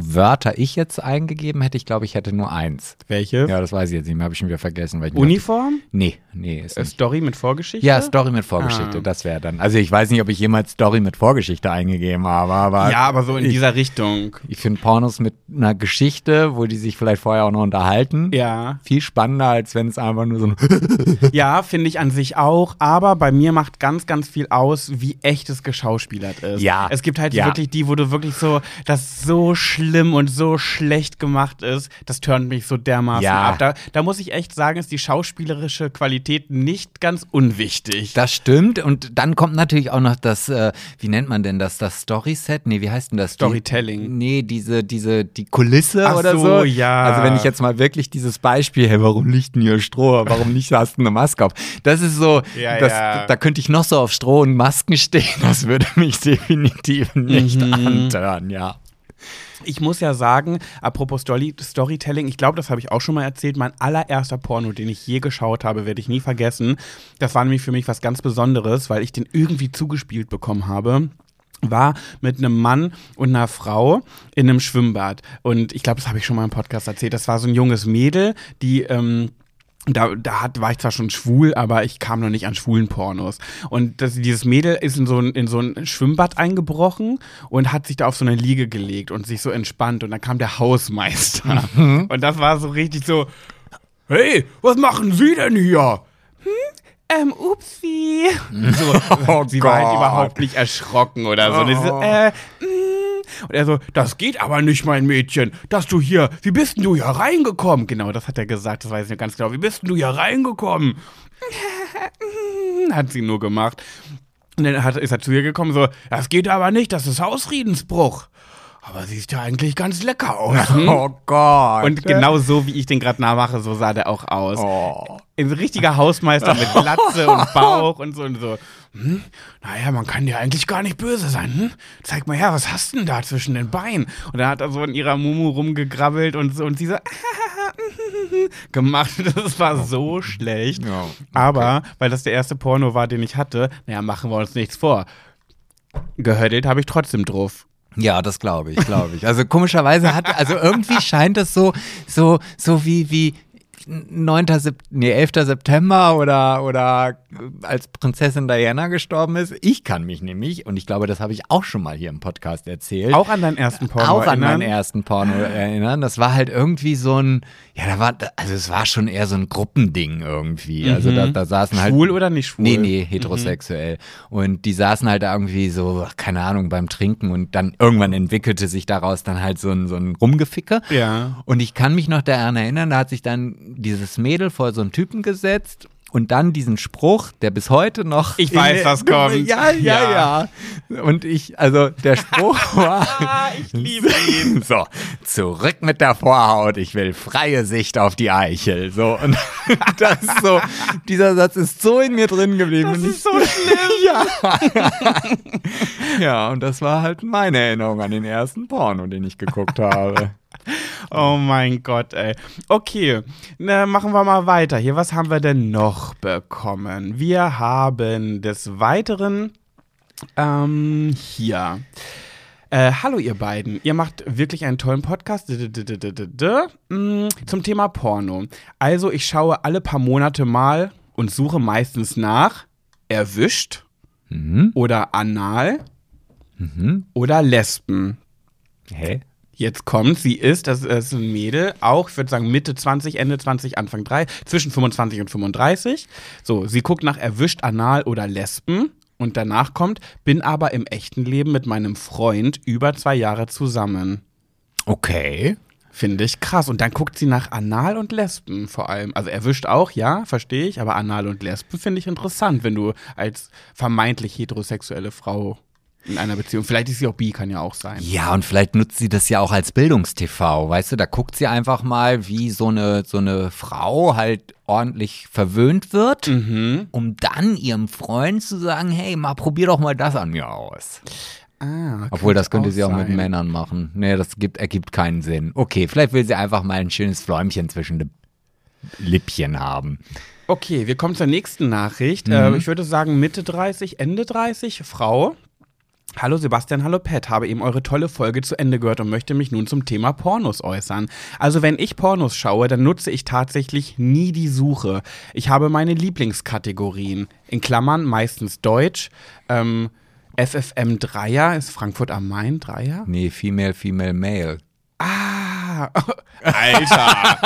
Wörter ich jetzt eingegeben hätte. Ich glaube, ich hätte nur eins. Welche? Ja, das weiß ich jetzt nicht mehr, habe ich schon wieder vergessen. Ich Uniform? Nee, nee, ist Äh, nicht. Story mit Vorgeschichte? Ja, Story mit Vorgeschichte, Ah. das wäre dann. Also ich weiß nicht, ob ich jemals Story mit Vorgeschichte eingegeben habe, aber Ja, aber so in dieser Richtung. ich finde Pornos mit einer Geschichte, wo die sich vielleicht vorher auch noch unterhalten, Ja. viel spannender, als wenn es einfach nur so ein Ja, finde ich an sich auch. Aber bei mir macht ganz, ganz viel aus, wie echt es geschauspielert ist. Ja. Es gibt halt Ja. wirklich die, wo du wirklich so, das so schlimm und so schlecht gemacht ist. Das turnt mich so dermaßen Ja. ab. Da, da muss ich echt sagen, ist die schauspielerische Qualität nicht ganz unwichtig. Das stimmt. Und dann kommt natürlich auch noch das, äh, wie nennt man denn das? Das Storyset? Nee, wie heißt denn das? Storytelling. Die, nee, diese, diese, die Kulisse Ach oder so, so. ja. Also wenn ich jetzt mal wirklich dieses Beispiel, hey, warum liegt denn hier Stroh? Warum nicht hast du eine Maske auf? Das ist so, Ja, das, ja. da könnte ich noch so auf Stroh und Masken stehen. Das würde mich definitiv nicht Mhm. antören, ja. Ich muss ja sagen, apropos Story Storytelling, ich glaube, das habe ich auch schon mal erzählt, mein allererster Porno, den ich je geschaut habe, werde ich nie vergessen. Das war nämlich für mich was ganz Besonderes, weil ich den irgendwie zugespielt bekommen habe war mit einem Mann und einer Frau in einem Schwimmbad. Und ich glaube, das habe ich schon mal im Podcast erzählt. Das war so ein junges Mädel, die ähm, da, da hat, war ich zwar schon schwul, aber ich kam noch nicht an schwulen Pornos. Und das, dieses Mädel ist in so, ein, in so ein Schwimmbad eingebrochen und hat sich da auf so eine Liege gelegt und sich so entspannt. Und dann kam der Hausmeister. Mhm. Und das war so richtig so, hey, was machen Sie denn hier? Hm, ähm, upsi. So, Oh sie war halt überhaupt nicht erschrocken oder so. Ich so, Oh. äh, mm. Und er so, das geht aber nicht, mein Mädchen, dass du hier, wie bist denn du hier reingekommen? Genau, das hat er gesagt, das weiß ich nicht ganz genau. Wie bist denn du hier reingekommen? hat sie nur gemacht. Und dann hat, ist er zu ihr gekommen, so, das geht aber nicht, das ist Hausfriedensbruch. Aber siehst ja eigentlich ganz lecker aus. hm? Oh Gott. Und genau so, wie ich den gerade nachmache, so sah der auch aus. Oh. Ein richtiger Hausmeister mit Glatze und Bauch und so und so. Hm? Naja, man kann dir eigentlich gar nicht böse sein. Hm? Zeig mal her, was hast du denn da zwischen den Beinen? Und dann hat er so in ihrer Mumu rumgegrabbelt und und sie so gemacht. Das war so schlecht. Ja, okay. Aber, weil das der erste Porno war, den ich hatte, naja, machen wir uns nichts vor. Gehördelt habe ich trotzdem drauf. Ja, das glaube ich, glaube ich. Also komischerweise hat, also irgendwie scheint es so, so, so wie, wie 9. Sep nee, 11. September oder, oder als Prinzessin Diana gestorben ist. Ich kann mich nämlich, und ich glaube, das habe ich auch schon mal hier im Podcast erzählt. Auch an deinen ersten Porno auch an erinnern? meinen ersten Porno erinnern. Das war halt irgendwie so ein, ja, da war, also es war schon eher so ein Gruppending irgendwie. Also da, da saßen halt. Schwul oder nicht schwul? Nee, nee, heterosexuell. Und die saßen halt da irgendwie so, keine Ahnung, beim Trinken und dann irgendwann entwickelte sich daraus dann halt so ein, so ein Rumgeficke. Ja. Und ich kann mich noch daran erinnern, da hat sich dann dieses Mädel vor so einen Typen gesetzt und dann diesen Spruch, der bis heute noch. Ich weiß, was kommt. Ja, ja, ja. Und ich, also der Spruch war. Ah, ich liebe ihn. So, zurück mit der Vorhaut, ich will freie Sicht auf die Eichel. So, und das ist so, dieser Satz ist so in mir drin geblieben. Das ist so schlimm. ich, ja, und das war halt meine Erinnerung an den ersten Porno, den ich geguckt habe. Oh mein Gott, ey. Okay, na, machen wir mal weiter. Hier, was haben wir denn noch bekommen? Wir haben des Weiteren ähm, hier. Äh, hallo ihr beiden, ihr macht wirklich einen tollen Podcast mm, zum Thema Porno. Also ich schaue alle paar Monate mal und suche meistens nach erwischt Mhm. oder anal Mhm. oder Lesben. Hä? Jetzt kommt, sie ist, das ist ein Mädel, auch, ich würde sagen Mitte 20, Ende 20, Anfang 3, zwischen 25 und 35. So, sie guckt nach erwischt, anal oder Lesben. Und danach kommt, bin aber im echten Leben mit meinem Freund über zwei Jahre zusammen. Okay. Finde ich krass. Und dann guckt sie nach Anal und Lesben vor allem. Also erwischt auch, ja, verstehe ich, aber Anal und Lesben finde ich interessant, wenn du als vermeintlich heterosexuelle Frau in einer Beziehung, vielleicht ist sie auch bi, kann ja auch sein. Ja, und vielleicht nutzt sie das ja auch als Bildungstv, weißt du, da guckt sie einfach mal, wie so eine, so eine Frau halt ordentlich verwöhnt wird, Mhm. um dann ihrem Freund zu sagen, hey, mal probier doch mal das an mir aus. Ah, Obwohl, das könnte sie auch mit sein. Männern machen. Nee, das gibt, ergibt keinen Sinn. Okay, vielleicht will sie einfach mal ein schönes Fläumchen zwischen den Lippchen haben. Okay, wir kommen zur nächsten Nachricht. Mhm. Äh, ich würde sagen Mitte 30, Ende 30, Frau. Hallo Sebastian, hallo Pat, habe eben eure tolle Folge zu Ende gehört und möchte mich nun zum Thema Pornos äußern. Also wenn ich Pornos schaue, dann nutze ich tatsächlich nie die Suche. Ich habe meine Lieblingskategorien, in Klammern meistens Deutsch, ähm, FFM Dreier, ist Frankfurt am Main Dreier? Nee, Female, Female, Male. Ah, Alter,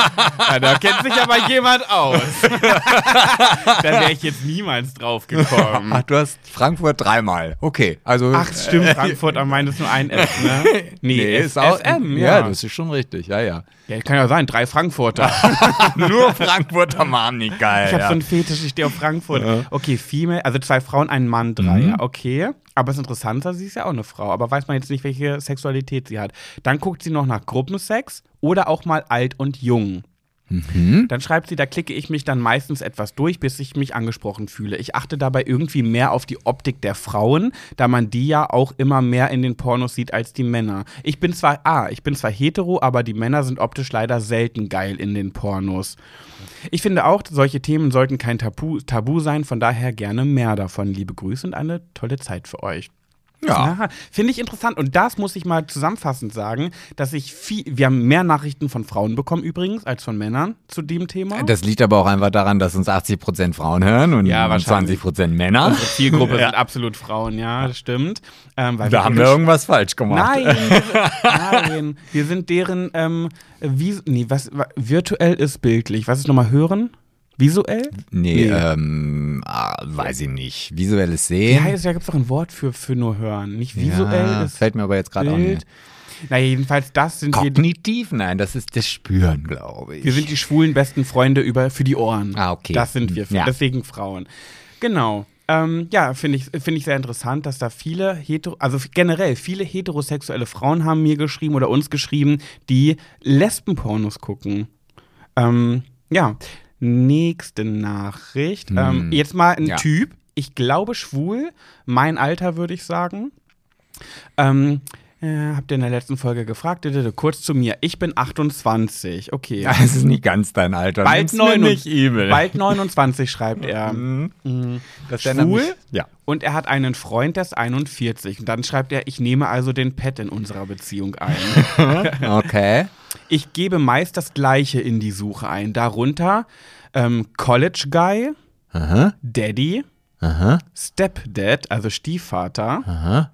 ja, da kennt sich aber jemand aus. da wäre ich jetzt niemals drauf gekommen. Ach, du hast Frankfurt dreimal. Okay, also. Ach, stimmt, Frankfurt am Main ist nur ein F, ne? Nee, F- ist auch. FM, ja. ja. das ist schon richtig, ja, ja. ja, kann ja sein, drei Frankfurter. Nur Frankfurter waren nicht geil. Ich habe ja. so einen Fetisch, ich stehe auf Frankfurt. Okay, Female, also zwei Frauen, ein Mann, drei, Mhm. ja, okay. Aber es ist interessanter, sie ist ja auch eine Frau, aber weiß man jetzt nicht, welche Sexualität sie hat. Dann guckt sie noch nach Gruppensex oder auch mal alt und jung. Mhm. Dann schreibt sie, da klicke ich mich dann meistens etwas durch, bis ich mich angesprochen fühle. Ich achte dabei irgendwie mehr auf die Optik der Frauen, da man die ja auch immer mehr in den Pornos sieht als die Männer. Ich bin zwar, ah, ich bin zwar hetero, aber die Männer sind optisch leider selten geil in den Pornos. Ich finde auch, solche Themen sollten kein Tabu, Tabu sein, von daher gerne mehr davon. Liebe Grüße und eine tolle Zeit für euch. Ja. Finde ich interessant. Und das muss ich mal zusammenfassend sagen, dass ich viel, wir haben mehr Nachrichten von Frauen bekommen übrigens als von Männern zu dem Thema. Das liegt aber auch einfach daran, dass uns 80% Frauen hören und Ja, wahrscheinlich. 20% Männer. Unsere Zielgruppe sind absolut Frauen, ja, das stimmt. Ähm, weil Da haben wir irgendwas falsch gemacht. Nein, wir sind, nein, wir sind deren, ähm, wie, nee, was, wa- virtuell ist bildlich. Was ist nochmal hören? Visuell? Nee, Nee. ähm, ah, weiß ich nicht. Visuelles Ja, Sehen. heißt, da gibt es doch ein Wort für, für nur hören. Nicht visuell ja, ist fällt mir aber jetzt gerade auch nicht. Na, jedenfalls, das sind wir. Kognitiv? Nein, das ist das Spüren, glaube ich. Wir sind die schwulen besten Freunde über, für die Ohren. Ah, okay. Das sind wir, Ja. deswegen Frauen. Genau. Ähm, ja, finde ich, finde ich sehr interessant, dass da viele hetero, also generell viele heterosexuelle Frauen haben mir geschrieben oder uns geschrieben, die Lesbenpornos gucken. Ähm, ja, nächste Nachricht. Ähm, jetzt mal ein Hm. Ja. Typ, ich glaube schwul, mein Alter würde ich sagen. Ähm, äh, habt ihr in der letzten Folge gefragt? Kurz zu mir. Ich bin 28. Okay. Das ist nicht ganz dein Alter. Bald, übel. bald 29 schreibt er. das erinnert schwul? mich- Ja. Und er hat einen Freund, der ist 41. Und dann schreibt er, ich nehme also den Pet in unserer Beziehung ein. Okay. ich gebe meist das Gleiche in die Suche ein. Darunter ähm, College Guy, Aha. Daddy, Aha. Stepdad, also Stiefvater. Aha.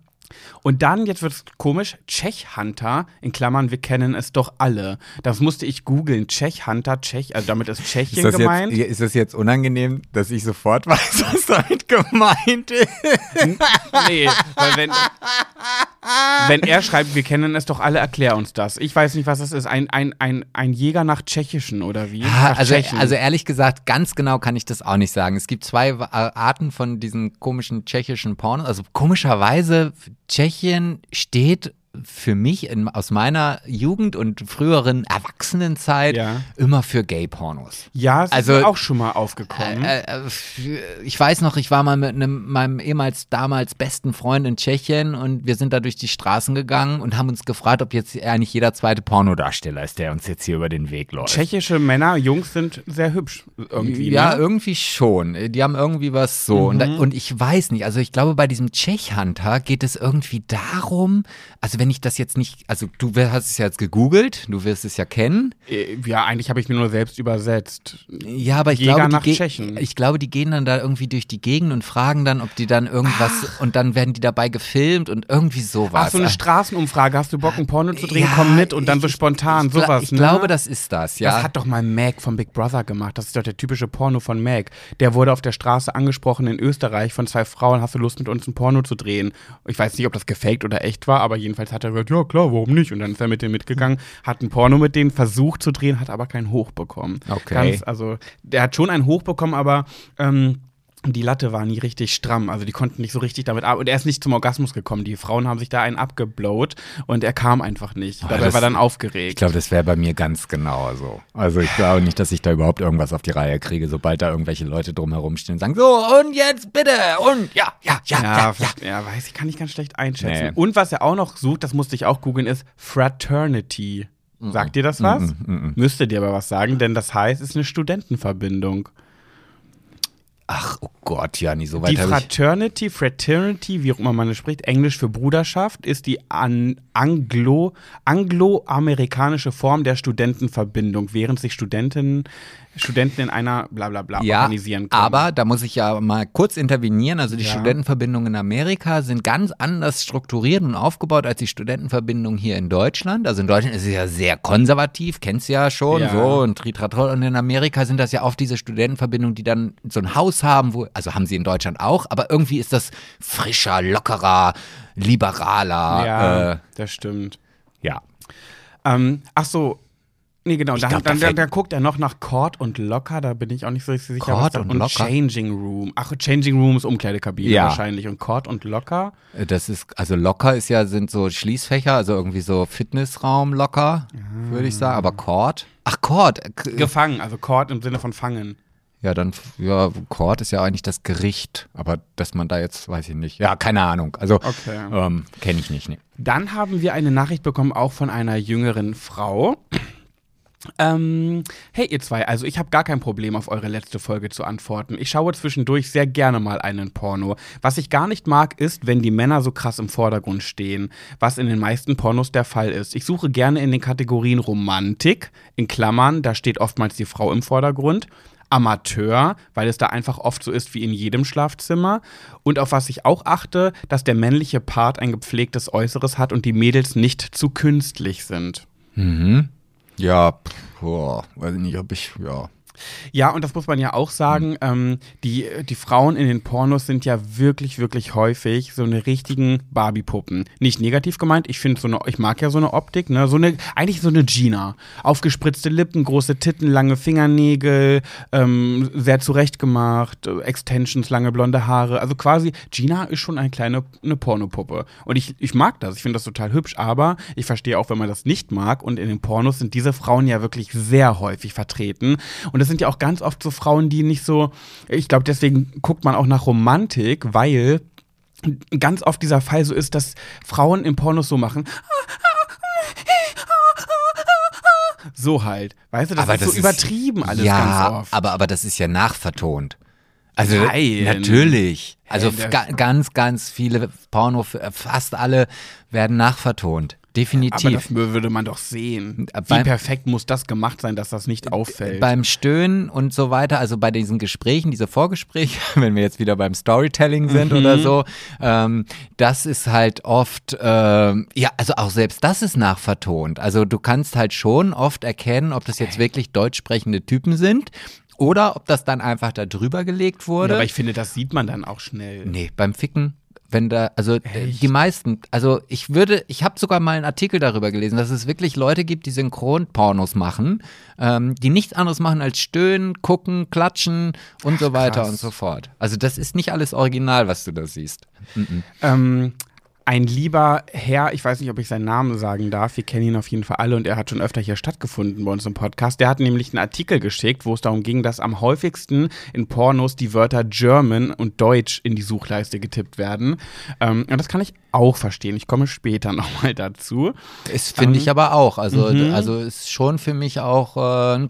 Und dann, jetzt wird es komisch, Czech Hunter, in Klammern, wir kennen es doch alle. Das musste ich googeln. Czech Hunter, Czech, also damit ist Tschechien Ist gemeint. jetzt, ist das jetzt unangenehm, dass ich sofort weiß, was damit gemeint ist? Nee, weil wenn, wenn er schreibt, wir kennen es doch alle, erklär uns das. Ich weiß nicht, was das ist. Ein, ein, ein, ein Jäger nach Tschechischen oder wie? Ah, also, also ehrlich gesagt, ganz genau kann ich das auch nicht sagen. Es gibt zwei äh, Arten von diesen komischen tschechischen Pornos. Also komischerweise, Tschechien steht für mich in, aus meiner Jugend und früheren Erwachsenenzeit Ja. immer für Gay-Pornos. ja, es also- ist auch schon mal aufgekommen. Äh, äh, ich weiß noch, ich war mal mit einem, meinem ehemals damals besten Freund in Tschechien und wir sind da durch die Straßen gegangen und haben uns gefragt, ob jetzt eigentlich jeder zweite Pornodarsteller ist, der uns jetzt hier über den Weg läuft. Tschechische Männer, Jungs sind sehr hübsch irgendwie. Ja, ne? irgendwie schon. Die haben irgendwie was so. Und, Mhm. und ich weiß nicht, also ich glaube, bei diesem Tschech-Hunter geht es irgendwie darum, also wenn ich das jetzt nicht, also du hast es ja jetzt gegoogelt, du wirst es ja kennen. Äh, ja, eigentlich habe ich mir nur selbst übersetzt. Ja, aber ich Jäger glaube, nach Tschechen. ich glaube, die gehen dann da irgendwie durch die Gegend und fragen dann, ob die dann irgendwas und dann werden die dabei gefilmt und irgendwie sowas. Ach, so eine Straßenumfrage. Hast du Bock, ein Porno zu drehen? Ja, Komm mit und dann so spontan, ich, sowas. Ich ne? glaube, das ist das, ja. Das hat doch mal Mac von Big Brother gemacht. Das ist doch der typische Porno von Mac. Der wurde auf der Straße angesprochen in Österreich von zwei Frauen. Hast du Lust, mit uns ein Porno zu drehen? Ich weiß nicht, ob das gefaked oder echt war, aber jedenfalls hat er gesagt, ja klar, warum nicht? Und dann ist er mit denen mitgegangen, hat ein Porno mit denen versucht zu drehen, hat aber keinen Hoch bekommen. Okay. Ganz, also, der hat schon einen Hoch bekommen, aber ähm, die Latte war nie richtig stramm. Also die konnten nicht so richtig damit arbeiten. Und er ist nicht zum Orgasmus gekommen. Die Frauen haben sich da einen abgeblowt und er kam einfach nicht. Dabei das- war dann aufgeregt. Ich glaube, das wäre bei mir ganz genau so. Also ich glaube nicht, dass ich da überhaupt irgendwas auf die Reihe kriege, sobald da irgendwelche Leute drumherum stehen und sagen, so und jetzt bitte und ja, ja, ja, ja, Ja, ja. ja. weiß ich, kann ich ganz schlecht einschätzen. Nee. Und was er auch noch sucht, das musste ich auch googeln, ist Fraternity. Sagt dir das was? Müsste dir aber was sagen, denn das heißt, es ist eine Studentenverbindung. Ach, oh Gott, ja, nie so Die weit ich. Fraternity, Fraternity, wie auch immer man es spricht, Englisch für Bruderschaft, ist die an Anglo, angloamerikanische Form der Studentenverbindung, während sich Studenten, Studenten in einer bla bla bla Ja, organisieren können. aber da muss ich ja mal kurz intervenieren. Also die Ja. Studentenverbindungen in Amerika sind ganz anders strukturiert und aufgebaut als die Studentenverbindungen hier in Deutschland. Also in Deutschland ist es ja sehr konservativ, kennst du ja schon, Ja. so und Tritratrol. Und in Amerika sind das ja oft diese Studentenverbindungen, die dann so ein Haus haben, wo, also haben sie in Deutschland auch, aber irgendwie ist das frischer, lockerer, liberaler. ja, Äh, das stimmt. ja. Ähm, ach so. Nee, genau. Ich Dann, glaub, da dann, dann, dann guckt er noch nach Cord und Locker. Da bin ich auch nicht so sicher. Cord und und Locker? Changing Room. Ach, Changing Room ist Umkleidekabine Ja. wahrscheinlich. Und Cord und Locker. Äh, Das ist, also locker ist ja, sind so Schließfächer, also irgendwie so Fitnessraum locker, würde ich sagen. Aber Cord? Ach, Cord. äh, Gefangen. Also Cord im Sinne von fangen. Ja, dann, ja, Cord ist ja eigentlich das Gericht. Aber dass man da jetzt, weiß ich nicht. Ja, keine Ahnung. Also, Okay. ähm, kenne ich nicht. Nee. Dann haben wir eine Nachricht bekommen, auch von einer jüngeren Frau. Ähm, hey ihr zwei, also ich habe gar kein Problem auf eure letzte Folge zu antworten. Ich schaue zwischendurch sehr gerne mal einen Porno. Was ich gar nicht mag, ist, wenn die Männer so krass im Vordergrund stehen, was in den meisten Pornos der Fall ist. Ich suche gerne in den Kategorien Romantik, in Klammern, da steht oftmals die Frau im Vordergrund. Amateur, weil es da einfach oft so ist wie in jedem Schlafzimmer. Und auf was ich auch achte, dass der männliche Part ein gepflegtes Äußeres hat und die Mädels nicht zu künstlich sind. Mhm. Ja, boah, weiß ich nicht, ob ich, ja. Ja, und das muss man ja auch sagen, ähm, die, die Frauen in den Pornos sind ja wirklich, wirklich häufig so eine richtigen Barbie-Puppen. Nicht negativ gemeint, ich finde so eine, ich mag ja so eine Optik, ne? So eine, eigentlich so eine Gina. Aufgespritzte Lippen, große Titten, lange Fingernägel, ähm, sehr zurechtgemacht, äh, Extensions, lange blonde Haare. Also quasi, Gina ist schon eine kleine eine Pornopuppe. Und ich, ich mag das, ich finde das total hübsch, aber ich verstehe auch, wenn man das nicht mag. Und in den Pornos sind diese Frauen ja wirklich sehr häufig vertreten. Und das sind ja auch ganz oft so Frauen, die nicht so, ich glaube, deswegen guckt man auch nach Romantik, weil ganz oft dieser Fall so ist, dass Frauen im Pornos so machen. So halt. Weißt du, das Aber ist das so ist- übertrieben alles ja, ganz oft. aber, aber das ist ja nachvertont. Also Nein. natürlich. Also ga, ganz, ganz viele Porno, fast alle werden nachvertont. Aber Definitiv. das würde man doch sehen. Äh, Wie perfekt muss das gemacht sein, dass das nicht auffällt? Beim Stöhnen und so weiter, also bei diesen Gesprächen, diese Vorgespräche, wenn wir jetzt wieder beim Storytelling sind oder Mhm. so, ähm, das ist halt oft, ähm, ja, also auch selbst das ist nachvertont. Also du kannst halt schon oft erkennen, ob das jetzt wirklich deutsch sprechende Typen sind oder ob das dann einfach da drüber gelegt Ja, wurde. aber ich finde, das sieht man dann auch schnell. Nee, beim Ficken, wenn da, also äh, die meisten, also ich würde, ich habe sogar mal einen Artikel darüber gelesen, dass es wirklich Leute gibt, die Synchronpornos machen, ähm, die nichts anderes machen als stöhnen, gucken, klatschen und so weiter krass. und so fort. Also das ist nicht alles original, was du da siehst. Ähm, ein lieber Herr, ich weiß nicht, ob ich seinen Namen sagen darf, wir kennen ihn auf jeden Fall alle und er hat schon öfter hier stattgefunden bei uns im Podcast. Der hat nämlich einen Artikel geschickt, wo es darum ging, dass am häufigsten in Pornos die Wörter German und Deutsch in die Suchleiste getippt werden. Ähm, und das kann ich auch verstehen. Ich komme später nochmal dazu. Das finde ich aber auch. Also, Mhm. also ist schon für mich auch äh, ein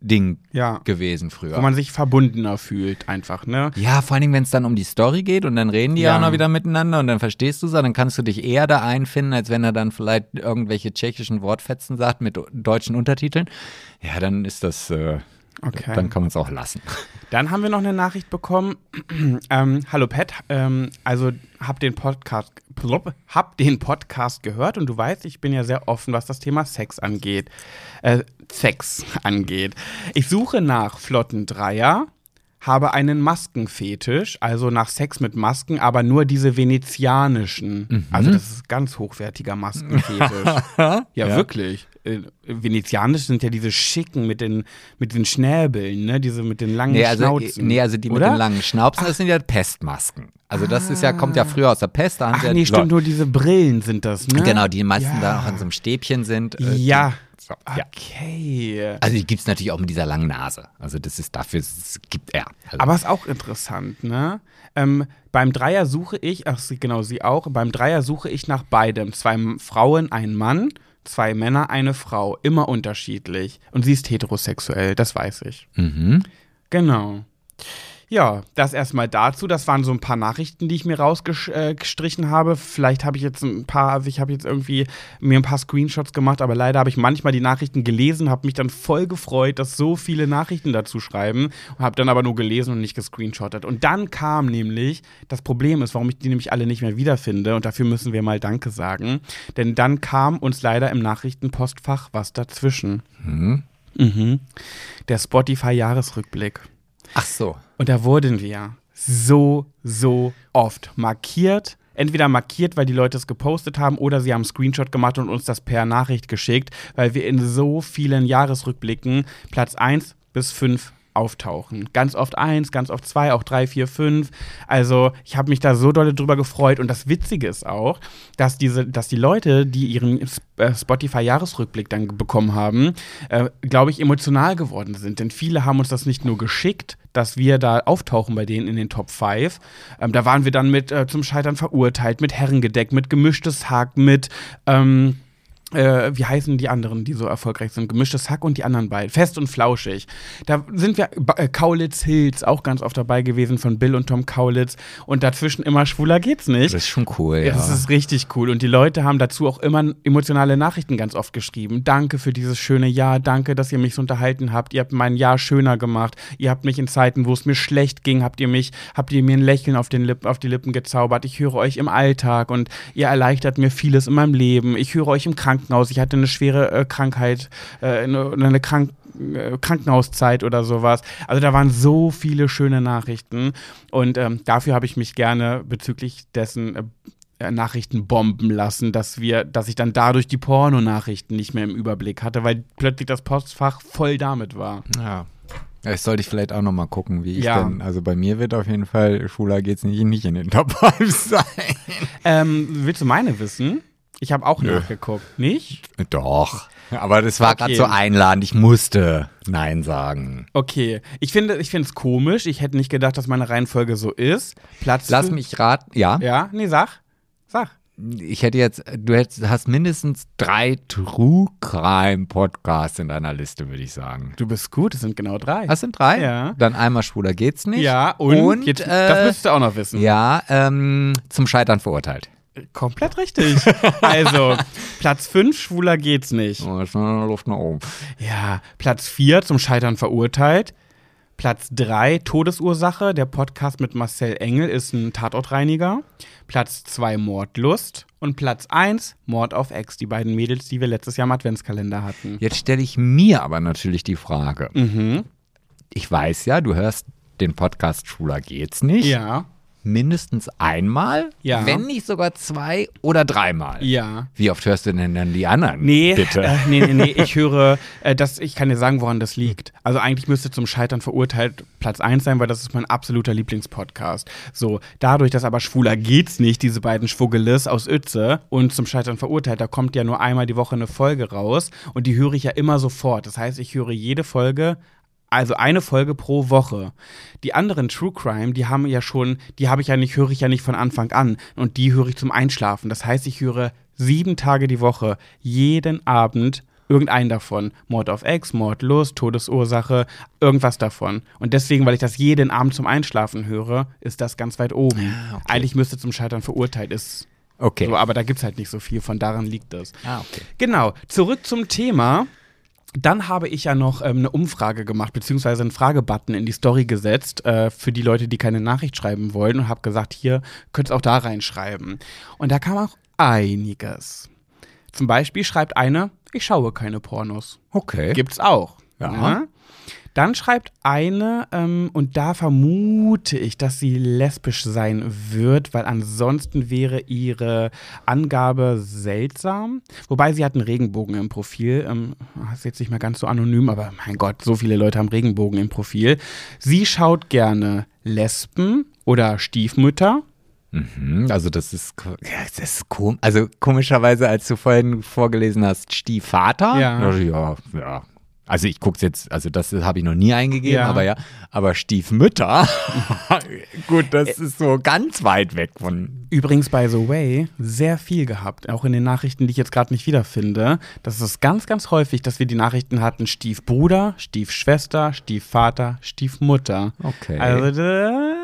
Kategorie-Ding Ja. gewesen früher. Wo man sich verbundener fühlt, einfach, ne? Ja, vor allen Dingen, wenn es dann um die Story geht und dann reden die ja. Ja. auch noch wieder miteinander und dann verstehst du es, dann kannst du dich eher da einfinden, als wenn er dann vielleicht irgendwelche tschechischen Wortfetzen sagt mit deutschen Untertiteln. Ja, dann ist das, äh, Okay. dann kann man es auch lassen. Dann haben wir noch eine Nachricht bekommen. ähm, Hallo Pat, ähm, also hab den Podcast, plop, hab den Podcast gehört und du weißt, ich bin ja sehr offen, was das Thema Sex angeht. Äh, Sex angeht. Ich suche nach flotten Dreier, habe einen Maskenfetisch, also nach Sex mit Masken, aber nur diese venezianischen. Also das ist ganz hochwertiger Maskenfetisch. ja, Ja. wirklich. Äh, venezianisch sind ja diese schicken mit den, mit den Schnäbeln, ne? Diese mit den langen Nee, also, Schnauzen. nee, also die mit Oder? den langen Schnauzen, das sind ja Pestmasken. Also das ist ja, kommt ja früher aus der Pest. Da Ach ja nee, die stimmt, Leute- nur diese Brillen sind das, ne? Genau, die meisten Ja. da auch an so einem Stäbchen sind. äh, Ja. Die, so, ja. Okay. Also die gibt es natürlich auch mit dieser langen Nase. Also das ist dafür, es gibt er. Also, Aber ist auch interessant, ne? Ähm, beim Dreier suche ich, ach genau, sie auch, beim Dreier suche ich nach beidem. Zwei Frauen, ein Mann, zwei Männer, eine Frau. Immer unterschiedlich. Und sie ist heterosexuell, das weiß ich. mhm. Genau. Ja, das erstmal dazu. Das waren so ein paar Nachrichten, die ich mir rausgestrichen habe. Vielleicht habe ich jetzt ein paar, also ich habe jetzt irgendwie mir ein paar Screenshots gemacht, aber leider habe ich manchmal die Nachrichten gelesen, habe mich dann voll gefreut, dass so viele Nachrichten dazu schreiben, habe dann aber nur gelesen und nicht gescreenshottet. Und dann kam nämlich, das Problem ist, warum ich die nämlich alle nicht mehr wiederfinde und dafür müssen wir mal Danke sagen, denn dann kam uns leider im Nachrichtenpostfach was dazwischen. Mhm. Mhm. Der Spotify-Jahresrückblick. Ach so. Und da wurden wir so, so oft markiert. Entweder markiert, weil die Leute es gepostet haben, oder sie haben einen Screenshot gemacht und uns das per Nachricht geschickt, weil wir in so vielen Jahresrückblicken Platz 1 bis 5 auftauchen. Ganz oft 1, ganz oft 2, auch 3, 4, 5. Also ich habe mich da so dolle drüber gefreut. Und das Witzige ist auch, dass, diese, dass die Leute, die ihren äh, Spotify-Jahresrückblick dann bekommen haben, äh, glaube ich, emotional geworden sind. Denn viele haben uns das nicht nur geschickt, dass wir da auftauchen bei denen in den Top 5. Ähm, da waren wir dann mit äh, zum Scheitern verurteilt, mit Herrengedeck, mit gemischtes Hack, mit ähm, äh, wie heißen die anderen, die so erfolgreich sind? Gemischtes Hack und die anderen beiden. Fest und flauschig. Da sind wir, äh, Kaulitz Hills auch ganz oft dabei gewesen von Bill und Tom Kaulitz. Und dazwischen immer schwuler geht's nicht. Das ist schon cool, Ja, das ist richtig cool. Und die Leute haben dazu auch immer emotionale Nachrichten ganz oft geschrieben. Danke für dieses schöne Jahr. Danke, dass ihr mich so unterhalten habt. Ihr habt mein Jahr schöner gemacht. Ihr habt mich in Zeiten, wo es mir schlecht ging, habt ihr mich, habt ihr mir ein Lächeln auf, den Lipp, auf die Lippen gezaubert. Ich höre euch im Alltag und ihr erleichtert mir vieles in meinem Leben. Ich höre euch im Krankenhaus. Ich hatte eine schwere äh, Krankheit, äh, eine, eine Krank äh, Krankenhauszeit oder sowas. Also da waren so viele schöne Nachrichten und ähm, dafür habe ich mich gerne bezüglich dessen äh, äh, Nachrichten bomben lassen, dass wir, dass ich dann dadurch die Pornonachrichten nicht mehr im Überblick hatte, weil plötzlich das Postfach voll damit war. Ja. Das sollte ich vielleicht auch noch mal gucken, wie ich Ja. denn, also bei mir wird auf jeden Fall Schwuler geht's nicht, nicht in den Top 5 sein. Ähm, willst du meine wissen? Ich habe auch Nö. nachgeguckt. Nicht? Doch. Aber das war Okay. gerade so einladend, ich musste Nein sagen. Okay. Ich finde ich finde es komisch. Ich hätte nicht gedacht, dass meine Reihenfolge so ist. Platz Lass mich raten, ja. Ja, nee, sag. Sag. Ich hätte jetzt, du hättest, hast mindestens drei True Crime Podcasts in deiner Liste, würde ich sagen. Du bist gut, es sind genau drei. Das sind drei? Ja. Dann einmal Schwuler geht's nicht. ja, und, Und, jetzt, äh, das müsstest du auch noch wissen. Ja, ähm, zum Scheitern verurteilt. Komplett richtig. also, Platz 5, schwuler geht's nicht. Oh, ist noch Luft nach oben. Ja, Platz 4 zum Scheitern verurteilt. Platz 3 Todesursache. Der Podcast mit Marcel Engel ist ein Tatortreiniger. Platz 2 Mordlust. Und Platz 1 Mord auf Ex. Die beiden Mädels, die wir letztes Jahr im Adventskalender hatten. Jetzt stelle ich mir aber natürlich die Frage. Mhm. Ich weiß ja, du hörst den Podcast Schwuler geht's nicht. Ja, Mindestens einmal, Ja. wenn nicht sogar zwei oder dreimal. ja. Wie oft hörst du denn dann die anderen? Nee, Bitte. Äh, nee, nee, nee, ich höre, äh, das, ich kann dir sagen, woran das liegt. Also eigentlich müsste zum Scheitern verurteilt Platz 1 sein, weil das ist mein absoluter Lieblingspodcast. So, dadurch, dass aber Schwuler geht's nicht, diese beiden Schwuggeles aus Uetze und zum Scheitern verurteilt, da kommt ja nur einmal die Woche eine Folge raus und die höre ich ja immer sofort. Das heißt, ich höre jede Folge also eine Folge pro Woche. Die anderen True Crime, die haben ja schon, die habe ich ja nicht, höre ich ja nicht von Anfang an. Und die höre ich zum Einschlafen. Das heißt, ich höre sieben Tage die Woche, jeden Abend irgendeinen davon. Mord auf Ex, Mordlust, Todesursache, irgendwas davon. Und deswegen, weil ich das jeden Abend zum Einschlafen höre, ist das ganz weit oben. Eigentlich müsste zum Scheitern verurteilt ist. Okay. So, aber da gibt es halt nicht so viel, von daran liegt das. Ah, okay. Genau, zurück zum Thema. Dann habe ich ja noch ähm, eine Umfrage gemacht, beziehungsweise einen Fragebutton in die Story gesetzt äh, für die Leute, die keine Nachricht schreiben wollen und habe gesagt, hier könnt ihr auch da reinschreiben. Und da kam auch einiges. Zum Beispiel schreibt eine, ich schaue keine Pornos. Okay. Gibt's auch. Ja. Ne? Dann schreibt eine, ähm, und da vermute ich, dass sie lesbisch sein wird, weil ansonsten wäre ihre Angabe seltsam. Wobei sie hat einen Regenbogen im Profil. Ähm, ist jetzt nicht mehr ganz so anonym, aber mein Gott, so viele Leute haben Regenbogen im Profil. Sie schaut gerne Lesben oder Stiefmütter. Mhm, also das ist, das ist kom also komischerweise, als du vorhin vorgelesen hast, Stiefvater. Ja. Ja, ja. Also ich guck's jetzt, also das habe ich noch nie eingegeben, Ja. aber ja, aber Stiefmütter, gut, das ist so ganz weit weg von. Übrigens, by the way, sehr viel gehabt. Auch in den Nachrichten, die ich jetzt gerade nicht wiederfinde. Das ist ganz, ganz häufig, dass wir die Nachrichten hatten: Stiefbruder, Stiefschwester, Stiefvater, Stiefmutter. Okay. Also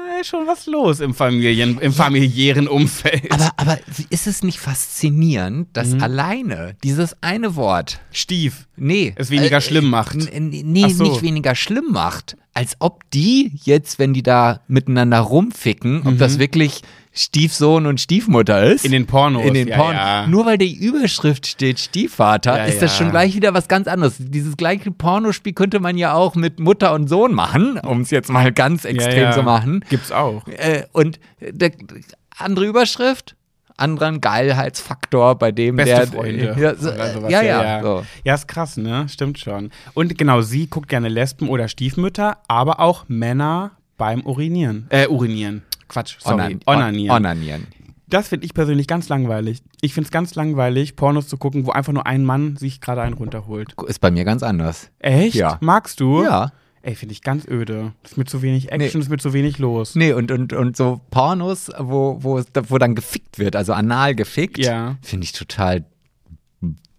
da ist schon was los im, Familien, im familiären Umfeld. Aber, aber ist es nicht faszinierend, dass Mhm. alleine dieses eine Wort, Stief. nee, Es weniger schlimm macht. Nee, so. nicht weniger schlimm macht. Als ob die jetzt, wenn die da miteinander rumficken, ob das wirklich Stiefsohn und Stiefmutter ist. In den Pornos. In den ja, Porn. Ja. Nur weil die Überschrift steht Stiefvater, Ja, ist das ja. schon gleich wieder was ganz anderes. Dieses gleiche Pornospiel könnte man ja auch mit Mutter und Sohn machen, um es jetzt mal ganz extrem ja, ja. zu machen. Gibt's auch. Äh, und der, andere Überschrift, anderen Geilheitsfaktor bei dem, Beste der. Freunde. Ja, so, sowas. ja, ja. So. Ja, ist krass, ne? Stimmt schon. Und genau, sie guckt gerne Lesben oder Stiefmütter, aber auch Männer beim Urinieren. Äh, urinieren. Quatsch, sorry. Onan- Onanieren. Onanieren. Das finde ich persönlich ganz langweilig. Ich finde es ganz langweilig, Pornos zu gucken, wo einfach nur ein Mann sich gerade einen runterholt. Ist bei mir ganz anders. Echt? Ja. Magst du? Ja. Ey, finde ich ganz öde. Ist mit zu wenig Action, Nee. ist mit zu wenig los. Nee, und, und, und so Pornos, wo, wo, wo dann gefickt wird, also anal gefickt, Ja. finde ich total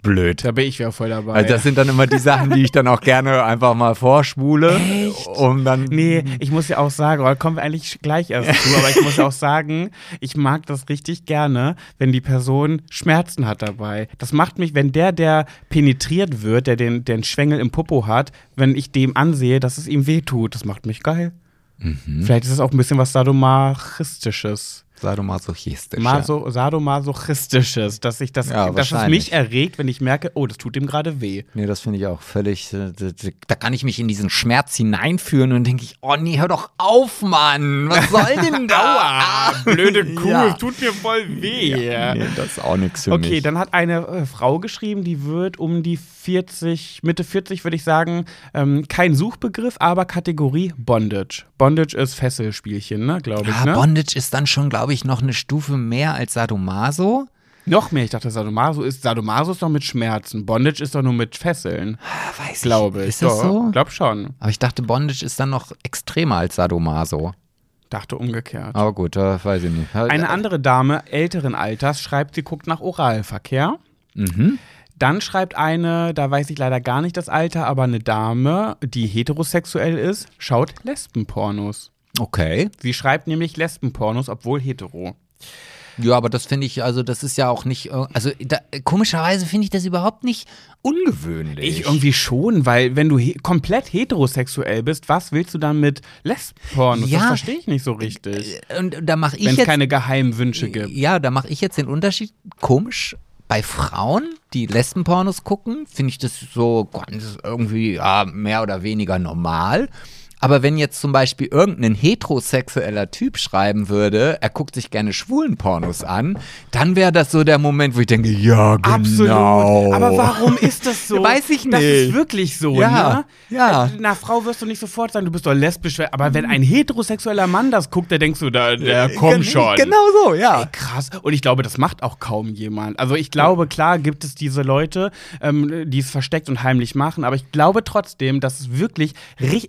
blöd. Da bin ich wieder voll dabei. Also das sind dann immer die Sachen, die ich dann auch gerne einfach mal vorspule. Echt? Um dann. Nee, ich muss ja auch sagen, da kommen wir eigentlich gleich erst zu, aber ich muss auch sagen, ich mag das richtig gerne, wenn die Person Schmerzen hat dabei. Das macht mich, wenn der, der penetriert wird, der den, den Schwengel im Popo hat, wenn ich dem ansehe, dass es ihm wehtut, das macht mich geil. Mhm. Vielleicht ist es auch ein bisschen was Sadomachistisches. Sadomasochistisch. Maso, Sadomasochistisches, dass ich das, Ja, dass es mich erregt, wenn ich merke, oh, das tut ihm gerade weh. Nee, das finde ich auch völlig. äh, d- d- Da kann ich mich in diesen Schmerz hineinführen und denke ich, oh nee, hör doch auf, Mann. Was soll denn da? blöde Kuh, Ja. tut mir voll weh. Nee, das ist auch nichts für Okay, mich. dann hat eine äh, Frau geschrieben, die wird um die 40, Mitte 40 würde ich sagen, ähm, kein Suchbegriff, aber Kategorie Bondage. Bondage ist Fesselspielchen, ne, glaube ich. ja, ne? Bondage ist dann schon, glaube ich, noch eine Stufe mehr als Sadomaso. Noch mehr, ich dachte, Sadomaso ist, Sadomaso ist doch mit Schmerzen. Bondage ist doch nur mit Fesseln, Ah, Weiß glaube ich. Ist das Doch, so? Glaub schon. Aber ich dachte, Bondage ist dann noch extremer als Sadomaso. Dachte umgekehrt. Aber gut, da weiß ich nicht. Eine andere Dame älteren Alters schreibt, sie guckt nach Oralverkehr. Mhm. Dann schreibt eine, da weiß ich leider gar nicht das Alter, aber eine Dame, die heterosexuell ist, schaut Lesbenpornos. Okay. Sie schreibt nämlich Lesbenpornos, obwohl hetero. Ja, aber das finde ich, also das ist ja auch nicht, äh, also da, komischerweise finde ich das überhaupt nicht ungewöhnlich. Ich irgendwie schon, weil wenn du he komplett heterosexuell bist, was willst du dann mit Lesbenpornos? Ja. Das verstehe ich nicht so richtig. Und da mache ich Wenn es keine geheimen Wünsche gibt. Ja, da mache ich jetzt den Unterschied. Komisch. Bei Frauen, die Lesbenpornos gucken, finde ich das so ganz irgendwie ja, mehr oder weniger normal. Aber wenn jetzt zum Beispiel irgendein heterosexueller Typ schreiben würde, er guckt sich gerne schwulen Pornos an, dann wäre das so der Moment, wo ich denke, ja, genau. Absolut. Aber warum ist das so? Weiß ich Das ist nicht. wirklich so, Ja, ne? ja. Äh, Einer Frau wirst du nicht sofort sagen, du bist doch lesbisch. Aber wenn ein heterosexueller Mann das guckt, der denkst du, da, der kommt Gen- schon. Genau so, ja. Krass. Und ich glaube, das macht auch kaum jemand. Also ich glaube, klar gibt es diese Leute, ähm, die es versteckt und heimlich machen, aber ich glaube trotzdem, dass es wirklich,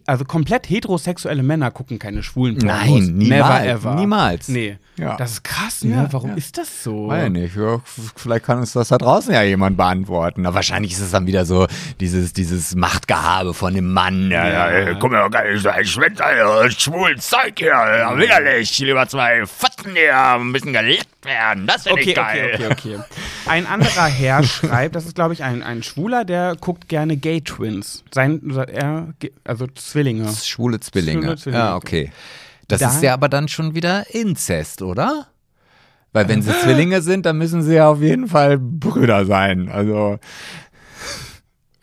also komplett heterosexuelle Männer gucken keine schwulen Pornos. Nein, niemals, Never ever. niemals. Nee. Ja. Das ist krass, ne? Ja, Warum ja. ist das so? Weiß nicht, ja, vielleicht kann uns das da draußen ja jemand beantworten. Aber wahrscheinlich ist es dann wieder so dieses, dieses Machtgehabe von dem Mann. Ja, ja, ey, guck mal, ein Schwänz, äh, schwulen Zeug hier, ja, widerlich. Lieber zwei Fotzen hier, ein bisschen geleckt werden. Das finde Okay, ich geil. okay, okay, okay. Ein anderer Herr schreibt, das ist, glaube ich, ein, ein Schwuler, der guckt gerne Gay Twins. Sein, er, also Zwillinge. Schwule Zwillinge. Schwule Zwillinge. Ja, okay. Das Da- ist ja aber dann schon wieder Inzest, oder? Weil wenn sie Zwillinge sind, dann müssen sie ja auf jeden Fall Brüder sein. Also,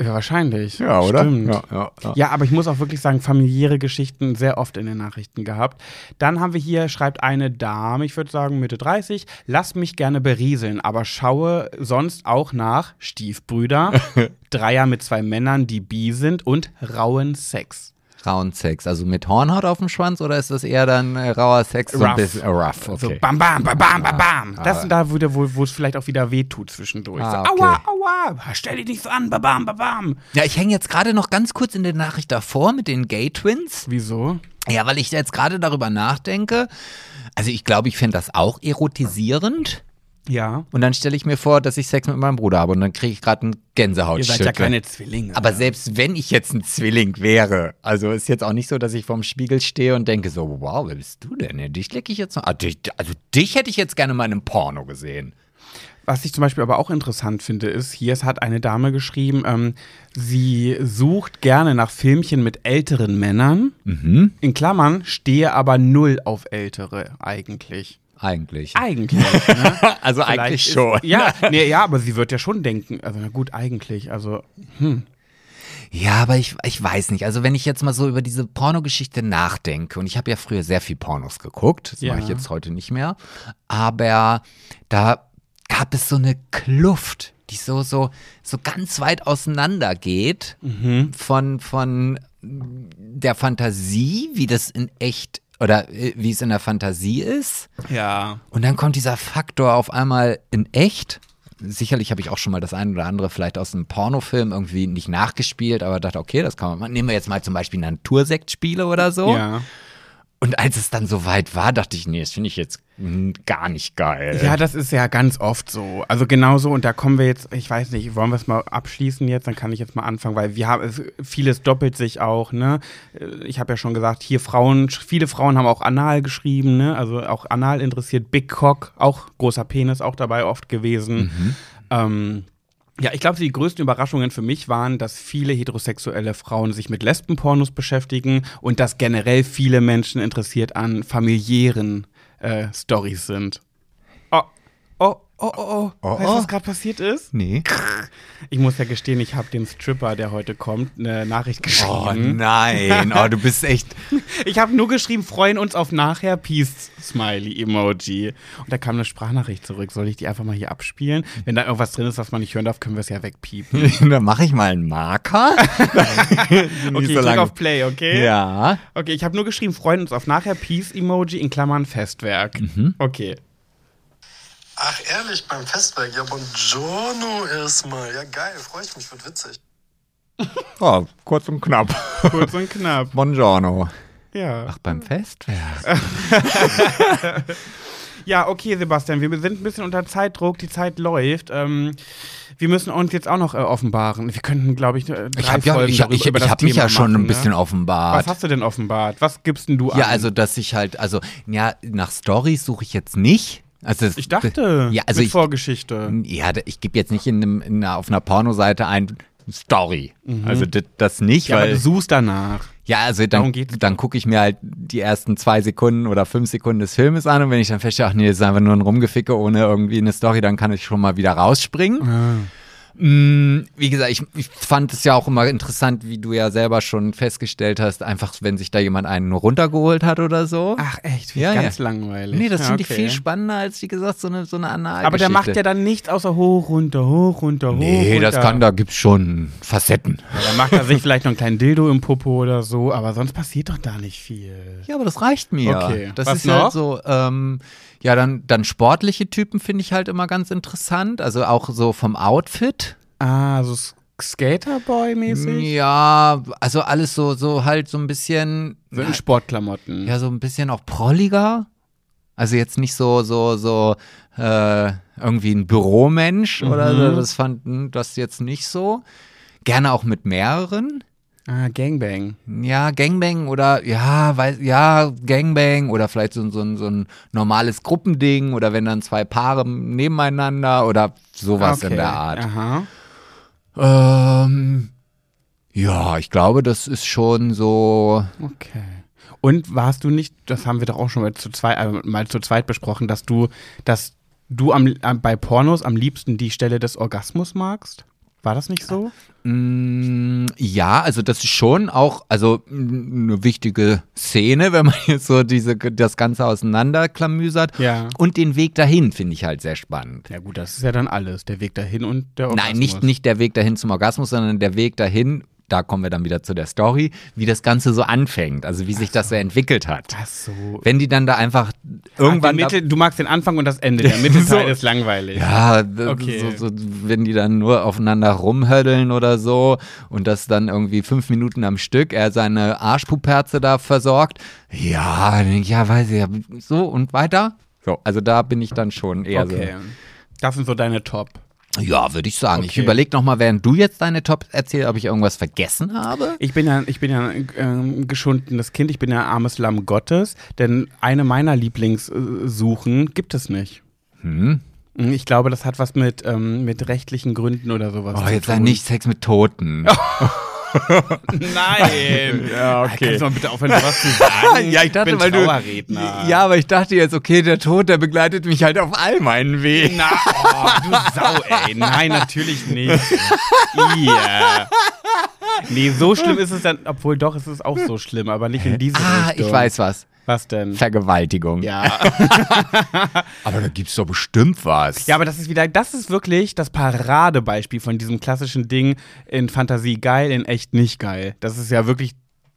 Ja, wahrscheinlich. ja, oder? Stimmt. Ja, ja, ja. Ja, aber ich muss auch wirklich sagen, familiäre Geschichten sehr oft in den Nachrichten gehabt. Dann haben wir hier, schreibt eine Dame, ich würde sagen Mitte 30, lass mich gerne berieseln, aber schaue sonst auch nach Stiefbrüder, Dreier mit zwei Männern, die bi sind und rauen Sex. Rauen Sex, also mit Hornhaut auf dem Schwanz oder ist das eher dann äh, rauer Sex? So ein Rough. bisschen, äh, rough, okay. So bam, bam, bam, bam, bam, bam. Das sind da, wo, wo, wo es vielleicht auch wieder wehtut zwischendurch. Ah, so, okay. aua, aua, stell dich nicht so an, bam, bam, bam, bam. Ja, ich hänge jetzt gerade noch ganz kurz in der Nachricht davor mit den Gay Twins. Wieso? Ja, weil ich jetzt gerade darüber nachdenke. Also ich glaube, ich fände das auch erotisierend. Ja. Und dann stelle ich mir vor, dass ich Sex mit meinem Bruder habe und dann kriege ich gerade einen Ihr Gänsehautschüttel. seid ja keine Zwillinge. Aber selbst wenn ich jetzt ein Zwilling wäre, also ist jetzt auch nicht so, dass ich vorm Spiegel stehe und denke so, wow, wer bist du denn? Dich lecke ich jetzt noch. Dich, also dich hätte ich jetzt gerne mal in einem Porno gesehen. Was ich zum Beispiel aber auch interessant finde, ist, hier es hat eine Dame geschrieben, ähm, sie sucht gerne nach Filmchen mit älteren Männern. Mhm. In Klammern stehe aber null auf ältere eigentlich. Eigentlich. Eigentlich. Ne? Also Vielleicht eigentlich ist- schon. Ja, nee, ja, aber sie wird ja schon denken, also na gut, eigentlich. Also, Ja, aber ich, ich weiß nicht. Also wenn ich jetzt mal so über diese Pornogeschichte nachdenke, und ich habe ja früher sehr viel Pornos geguckt, das Ja. mache ich jetzt heute nicht mehr, aber da gab es so eine Kluft, die so, so, so ganz weit auseinander geht von, von der Fantasie, wie das in echt oder äh, wie es in der Fantasie ist. ja. Und dann kommt dieser Faktor auf einmal in echt. Sicherlich habe ich auch schon mal das ein oder andere vielleicht aus einem Pornofilm irgendwie nicht nachgespielt, aber dachte, okay, das kann man machen. Nehmen wir jetzt mal zum Beispiel Natursektspiele oder so. Ja. Und als es dann soweit war, dachte ich, nee, das finde ich jetzt Gar nicht geil. Ja, das ist ja ganz oft so. Also genauso, und da kommen wir jetzt, ich weiß nicht, wollen wir es mal abschließen jetzt? Dann kann ich jetzt mal anfangen, weil wir haben, es- vieles doppelt sich auch, ne? Ich habe ja schon gesagt, hier Frauen, viele Frauen haben auch Anal geschrieben, ne? Also auch Anal interessiert, Big Cock, auch großer Penis auch dabei oft gewesen. Ähm, ja, ich glaube, die größten Überraschungen für mich waren, dass viele heterosexuelle Frauen sich mit Lesbenpornos beschäftigen und dass generell viele Menschen interessiert an familiären äh, Stories sind. Oh, oh, oh, oh, oh. Oh, weißt du, oh. was gerade passiert ist? Nee. Ich muss ja gestehen, ich habe dem Stripper, der heute kommt, eine Nachricht Oh geschrieben. nein, oh, du bist echt. ich habe nur geschrieben, freuen uns auf nachher, Peace, Smiley, Emoji. Und da kam eine Sprachnachricht zurück. Soll ich die einfach mal hier abspielen? Wenn da irgendwas drin ist, was man nicht hören darf, können wir es ja wegpiepen. Dann mache ich mal einen Marker. Okay, so ich drück lange. auf Play, okay? Ja. Okay, ich habe nur geschrieben, freuen uns auf nachher, Peace-Emoji in Klammern Festwerk. Mhm. Okay. Ach, ehrlich, beim Festwerk. Ja, buongiorno erstmal. Ja, geil, freue ich mich, wird witzig. Oh, kurz und knapp. Kurz und knapp. Buongiorno. Ja. Ach, beim Festwerk. Ja, okay, Sebastian, wir sind ein bisschen unter Zeitdruck, die Zeit läuft. Ähm, wir müssen uns jetzt auch noch äh, offenbaren. Wir könnten, glaube ich, äh, drei Ich habe ja, Folgen ich, darüber, ich, ich hab mich ja schon machen, ein bisschen ne? offenbart. Was hast du denn offenbart? Was gibst denn du an? Ja, also dass ich halt, also ja, nach Stories suche ich jetzt nicht. Also das- ich dachte, ja, also mit ich, Vorgeschichte. ja, ich gebe jetzt nicht in einem, in einer, auf einer Pornoseite ein Story. Also das, das nicht, Mhm. Ja, aber weil du suchst danach. ja, also dann, dann gucke ich mir halt die ersten zwei Sekunden oder fünf Sekunden des Filmes an und wenn ich dann feststelle, ach nee, das ist einfach nur ein Rumgeficke ohne irgendwie eine Story, dann kann ich schon mal wieder rausspringen. Mm, Wie gesagt, ich, ich fand es ja auch immer interessant, wie du ja selber schon festgestellt hast, einfach wenn sich da jemand einen runtergeholt hat oder so. Ach echt, Ja, ganz ja. langweilig. Nee, das ja, finde ich okay. viel spannender als, wie gesagt, so eine, so eine Analgeschichte. Aber der macht ja dann nichts außer hoch, runter, hoch, runter, hoch, Nee, runter. das kann, da gibt's schon Facetten. Ja, dann macht er sich vielleicht noch einen kleinen Dildo im Popo oder so, aber sonst passiert doch da nicht viel. Ja, aber das reicht mir. Okay. Das Was ist halt noch? so, ähm, ja, dann, dann sportliche Typen finde ich halt immer ganz interessant. Also auch so vom Outfit. Ah, so Skaterboy-mäßig? Ja, also alles so, so halt so ein bisschen, So in Sportklamotten. ja, so ein bisschen auch prolliger. Also jetzt nicht so, so, so, äh, irgendwie ein Büromensch oder so. Das fanden das jetzt nicht so. Gerne auch mit mehreren. Ah, Gangbang. Ja, Gangbang oder ja, weiß, ja, Gangbang oder vielleicht so, so, ein- so ein normales Gruppending oder wenn dann zwei Paare nebeneinander oder sowas okay. in der Art. Aha. Ähm, ja, ich glaube, das ist schon so. Okay. Und warst du nicht, das haben wir doch auch schon mal zu zweit, äh, mal zu zweit besprochen, dass du, dass du am, äh, bei Pornos am liebsten die Stelle des Orgasmus magst? War das nicht so? Mm, ja, also das ist schon auch, also mm, eine wichtige Szene, wenn man jetzt so diese, das Ganze auseinanderklamüsert. Ja. Und den Weg dahin finde ich halt sehr spannend. Ja gut, das ist ja dann alles, der Weg dahin und der Orgasmus. Nein, nicht, nicht der Weg dahin zum Orgasmus, sondern der Weg dahin, da kommen wir dann wieder zu der Story, wie das Ganze so anfängt, also wie sich das so entwickelt hat. Ach so. Wenn die dann da einfach Ach, irgendwann. die Mitte, du magst den Anfang und das Ende. Der Mittelteil So. ist langweilig. ja, Okay. so, so, wenn die dann nur aufeinander rumhöddeln oder so und das dann irgendwie fünf Minuten am Stück, er seine Arschpuperze da versorgt, ja, ja, weiß ich, ja, so und weiter. So, also da bin ich dann schon eher Okay. Das sind so deine Top. Ja, würde ich sagen. Ich Okay. überlege nochmal, während du jetzt deine Top erzählst, ob ich irgendwas vergessen habe. Ich bin ja, ich bin ja ein ähm, geschundenes Kind, ich bin ja ein armes Lamm Gottes, denn eine meiner Lieblingssuchen gibt es nicht. Hm? Ich glaube, das hat was mit, ähm, mit rechtlichen Gründen oder sowas Oh, jetzt sei nicht Sex mit Toten. Nein. Ja, okay. Kannst du mal bitte aufhören, was zu sagen? Ja, ich dachte, bin weil du. Ja, aber ich dachte jetzt, okay, der Tod, der begleitet mich halt auf all meinen Wegen. Na, oh, du Sau, ey. Nein, natürlich nicht. Ihr. Nee, so schlimm ist es dann, obwohl doch, es ist auch so schlimm, aber nicht in diese Ah, Richtung. ich weiß was. Was denn? Vergewaltigung. Ja. Aber da gibt's doch bestimmt was. Ja, aber das ist wieder, das ist wirklich das Paradebeispiel von diesem klassischen Ding in Fantasie geil, in echt nicht geil. Das ist ja wirklich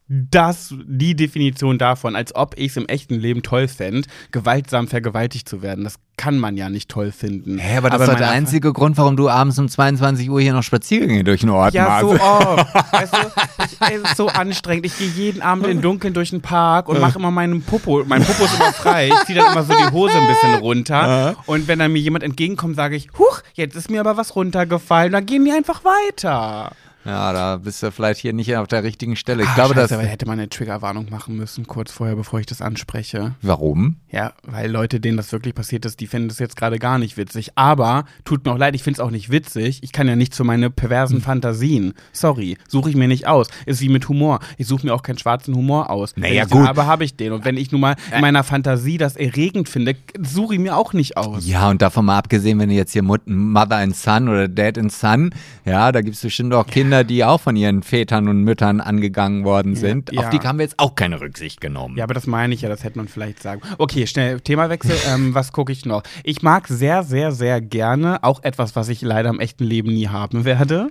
das, die Definition davon, als ob ich es im echten Leben toll fände, gewaltsam vergewaltigt zu werden. Das kann man ja nicht toll finden. Hä, aber das ist doch der einzige Grund, warum du abends um 22 Uhr hier noch Spaziergänge durch den Ort ja, machst. so oft. weißt du, ich, es ist so anstrengend. Ich gehe jeden Abend im Dunkeln durch den Park und mache immer meinen Popo. Mein Popo ist immer frei. Ich ziehe dann immer so die Hose ein bisschen runter. Und wenn dann mir jemand entgegenkommt, sage ich, huch, jetzt ist mir aber was runtergefallen. Dann gehen die einfach weiter. Ja, da bist du vielleicht hier nicht auf der richtigen Stelle. Ich Ah, glaube, Scheiße, dass. aber hätte man eine Triggerwarnung machen müssen, kurz vorher, bevor ich das anspreche. Warum? Ja, weil Leute, denen das wirklich passiert ist, die finden das jetzt gerade gar nicht witzig. Aber, tut mir auch leid, ich finde es auch nicht witzig. Ich kann ja nicht zu meine perversen Fantasien. Sorry, suche ich mir nicht aus. Ist wie mit Humor. Ich suche mir auch keinen schwarzen Humor aus. Naja, wenn gut. habe, habe ich den. Und wenn ich nun mal in meiner Fantasie das erregend finde, suche ich mir auch nicht aus. Ja, und davon mal abgesehen, wenn du jetzt hier Mother and Son oder Dad and Son, ja, da gibt es bestimmt auch Kinder, die auch von ihren Vätern und Müttern angegangen worden sind. ja. Auf die haben wir jetzt auch keine Rücksicht genommen. Ja, aber das meine ich ja, das hätte man vielleicht sagen. Okay, schnell, Themawechsel. ähm, was gucke ich noch? Ich mag sehr, sehr, sehr gerne auch etwas, was ich leider im echten Leben nie haben werde.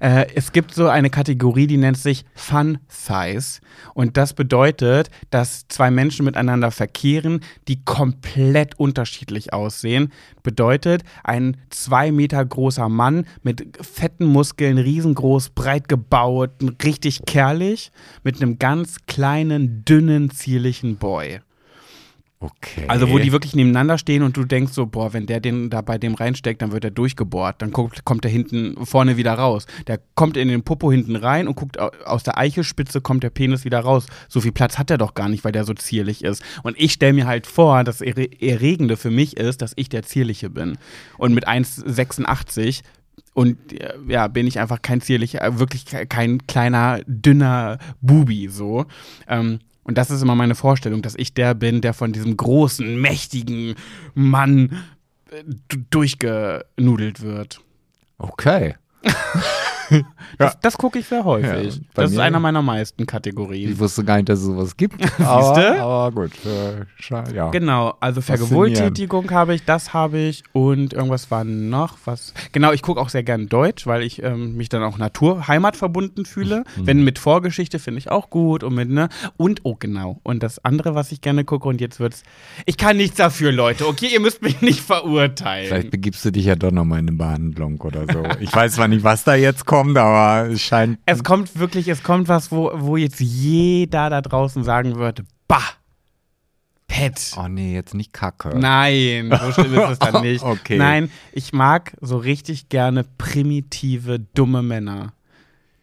Äh, es gibt so eine Kategorie, die nennt sich Fun Size. Und das bedeutet, dass zwei Menschen miteinander verkehren, die komplett unterschiedlich aussehen. Bedeutet, ein zwei Meter großer Mann mit fetten Muskeln, riesengroß, breit gebaut, richtig kerlich, mit einem ganz kleinen, dünnen, zierlichen Boy. Okay. Also wo die wirklich nebeneinander stehen und du denkst so, boah, wenn der den da bei dem reinsteckt, dann wird er durchgebohrt. Dann kommt, kommt der hinten vorne wieder raus. Der kommt in den Popo hinten rein und guckt au- aus der Eichelspitze kommt der Penis wieder raus. So viel Platz hat er doch gar nicht, weil der so zierlich ist. Und ich stelle mir halt vor, das Erre Erregende für mich ist, dass ich der Zierliche bin. Und mit 1,86 und äh, ja, bin ich einfach kein zierlicher, äh, wirklich ke- kein kleiner, dünner Bubi so. Ähm, und das ist immer meine Vorstellung, dass ich der bin, der von diesem großen, mächtigen Mann äh, durchgenudelt wird. okay. Das, das gucke ich sehr häufig. Ja, das ist einer meiner meisten Kategorien. Ich wusste gar nicht, dass es sowas gibt. aber, Siehste? aber gut. Äh, ja. Genau, also Vergewaltigung habe ich, das habe ich und irgendwas war noch, was. Genau, ich gucke auch sehr gern Deutsch, weil ich ähm, mich dann auch Naturheimat verbunden fühle. Mhm. Wenn mit Vorgeschichte finde ich auch gut und mit, ne? Und, oh genau. Und das andere, was ich gerne gucke, und jetzt wird's. Ich kann nichts dafür, Leute, okay? Ihr müsst mich nicht verurteilen. Vielleicht begibst du dich ja doch nochmal in eine Behandlung oder so. Ich weiß zwar nicht, was da jetzt kommt, aber es scheint. Es kommt wirklich, es kommt was, wo, wo jetzt jeder da draußen sagen würde, bah, Pet. Oh nee, jetzt nicht Kacke. Nein, so schlimm ist es dann nicht. Okay. Nein, ich mag so richtig gerne primitive, dumme Männer.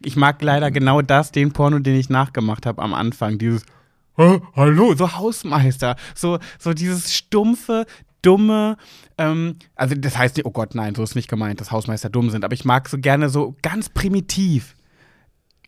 Ich mag leider genau das, den Porno, den ich nachgemacht habe am Anfang. Dieses "Hä, Hallo, so Hausmeister. So, so dieses stumpfe, dumme, ähm, also das heißt nicht, oh Gott, nein, so ist nicht gemeint, dass Hausmeister dumm sind, aber ich mag so gerne so ganz primitiv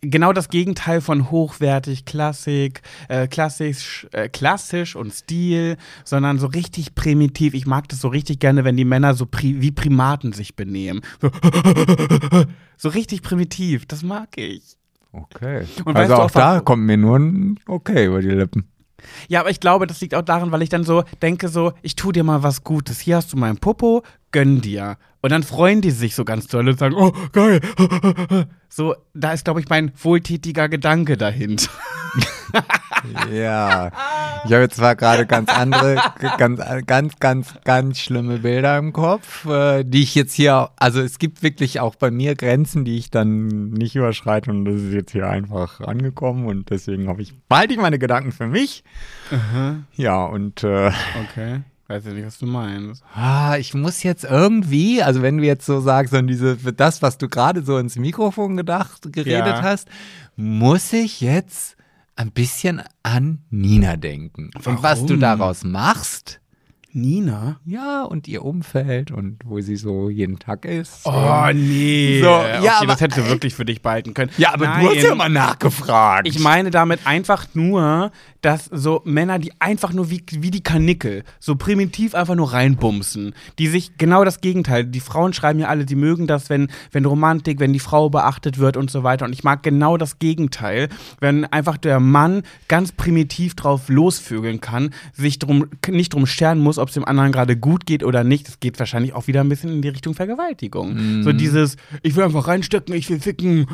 genau das Gegenteil von hochwertig, Klassik, äh, klassisch, äh, klassisch und Stil, sondern so richtig primitiv. Ich mag das so richtig gerne, wenn die Männer so pri wie Primaten sich benehmen. So, so richtig primitiv, das mag ich. Okay. Und weißt also du auch auch, da kommt mir nur ein Okay über die Lippen. Ja, aber ich glaube, das liegt auch daran, weil ich dann so denke, so, ich tu dir mal was Gutes. Hier hast du meinen Popo, gönn dir. Und dann freuen die sich so ganz toll und sagen, oh, geil. So, da ist, glaube ich, mein wohltätiger Gedanke dahinter. Ja. Ich habe jetzt zwar gerade ganz andere, ganz, ganz, ganz, ganz schlimme Bilder im Kopf, äh, die ich jetzt hier, also es gibt wirklich auch bei mir Grenzen, die ich dann nicht überschreite und das ist jetzt hier einfach angekommen und deswegen habe ich, behalte ich meine Gedanken für mich. Ja, und äh, Okay. Weiß ja nicht, was du meinst. Ah, ich muss jetzt irgendwie, also wenn du jetzt so sagst, und diese, das, was du gerade so ins Mikrofon gedacht, geredet Ja. hast, muss ich jetzt ein bisschen an Nina denken. Und was du Warum? daraus machst, Nina? ja, und ihr Umfeld und wo sie so jeden Tag ist. Oh, nee. So, okay, ja, aber- das hättest du wirklich für dich behalten können. ja, aber Nein. du hast ja mal nachgefragt. Ich meine damit einfach nur, dass so Männer, die einfach nur wie, wie die Kanickel, so primitiv einfach nur reinbumsen, die sich genau das Gegenteil, die Frauen schreiben ja alle, die mögen das, wenn, wenn Romantik, wenn die Frau beachtet wird und so weiter. Und ich mag genau das Gegenteil, wenn einfach der Mann ganz primitiv drauf losvögeln kann, sich drum, nicht drum scheren muss, ob es dem anderen gerade gut geht oder nicht. Das geht wahrscheinlich auch wieder ein bisschen in die Richtung Vergewaltigung. So dieses, ich will einfach reinstecken, ich will ficken.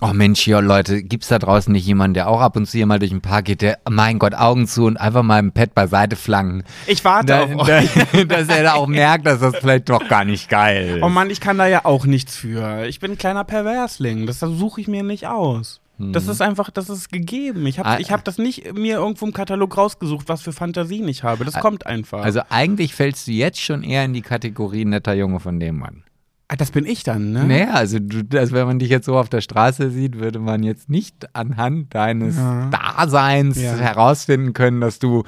Oh Mensch, ja Leute, gibt's da draußen nicht jemanden, der auch ab und zu hier mal durch den Park geht, der, mein Gott, Augen zu und einfach mal im Pad beiseite flanken. Ich warte Da, auf da, euch. dass er da auch merkt, dass das vielleicht doch gar nicht geil ist. Oh Mann, ich kann da ja auch nichts für. Ich bin ein kleiner Perversling. Das suche ich mir nicht aus. Das ist einfach, das ist gegeben. Ich Ah. habe ich hab das nicht mir irgendwo im Katalog rausgesucht, was für Fantasien ich habe. Das kommt einfach. Also eigentlich fällst du jetzt schon eher in die Kategorie netter Junge von dem Mann. Ah, das bin ich dann, ne? Naja, also, du, also wenn man dich jetzt so auf der Straße sieht, würde man jetzt nicht anhand deines Ja. Daseins Ja. herausfinden können, dass du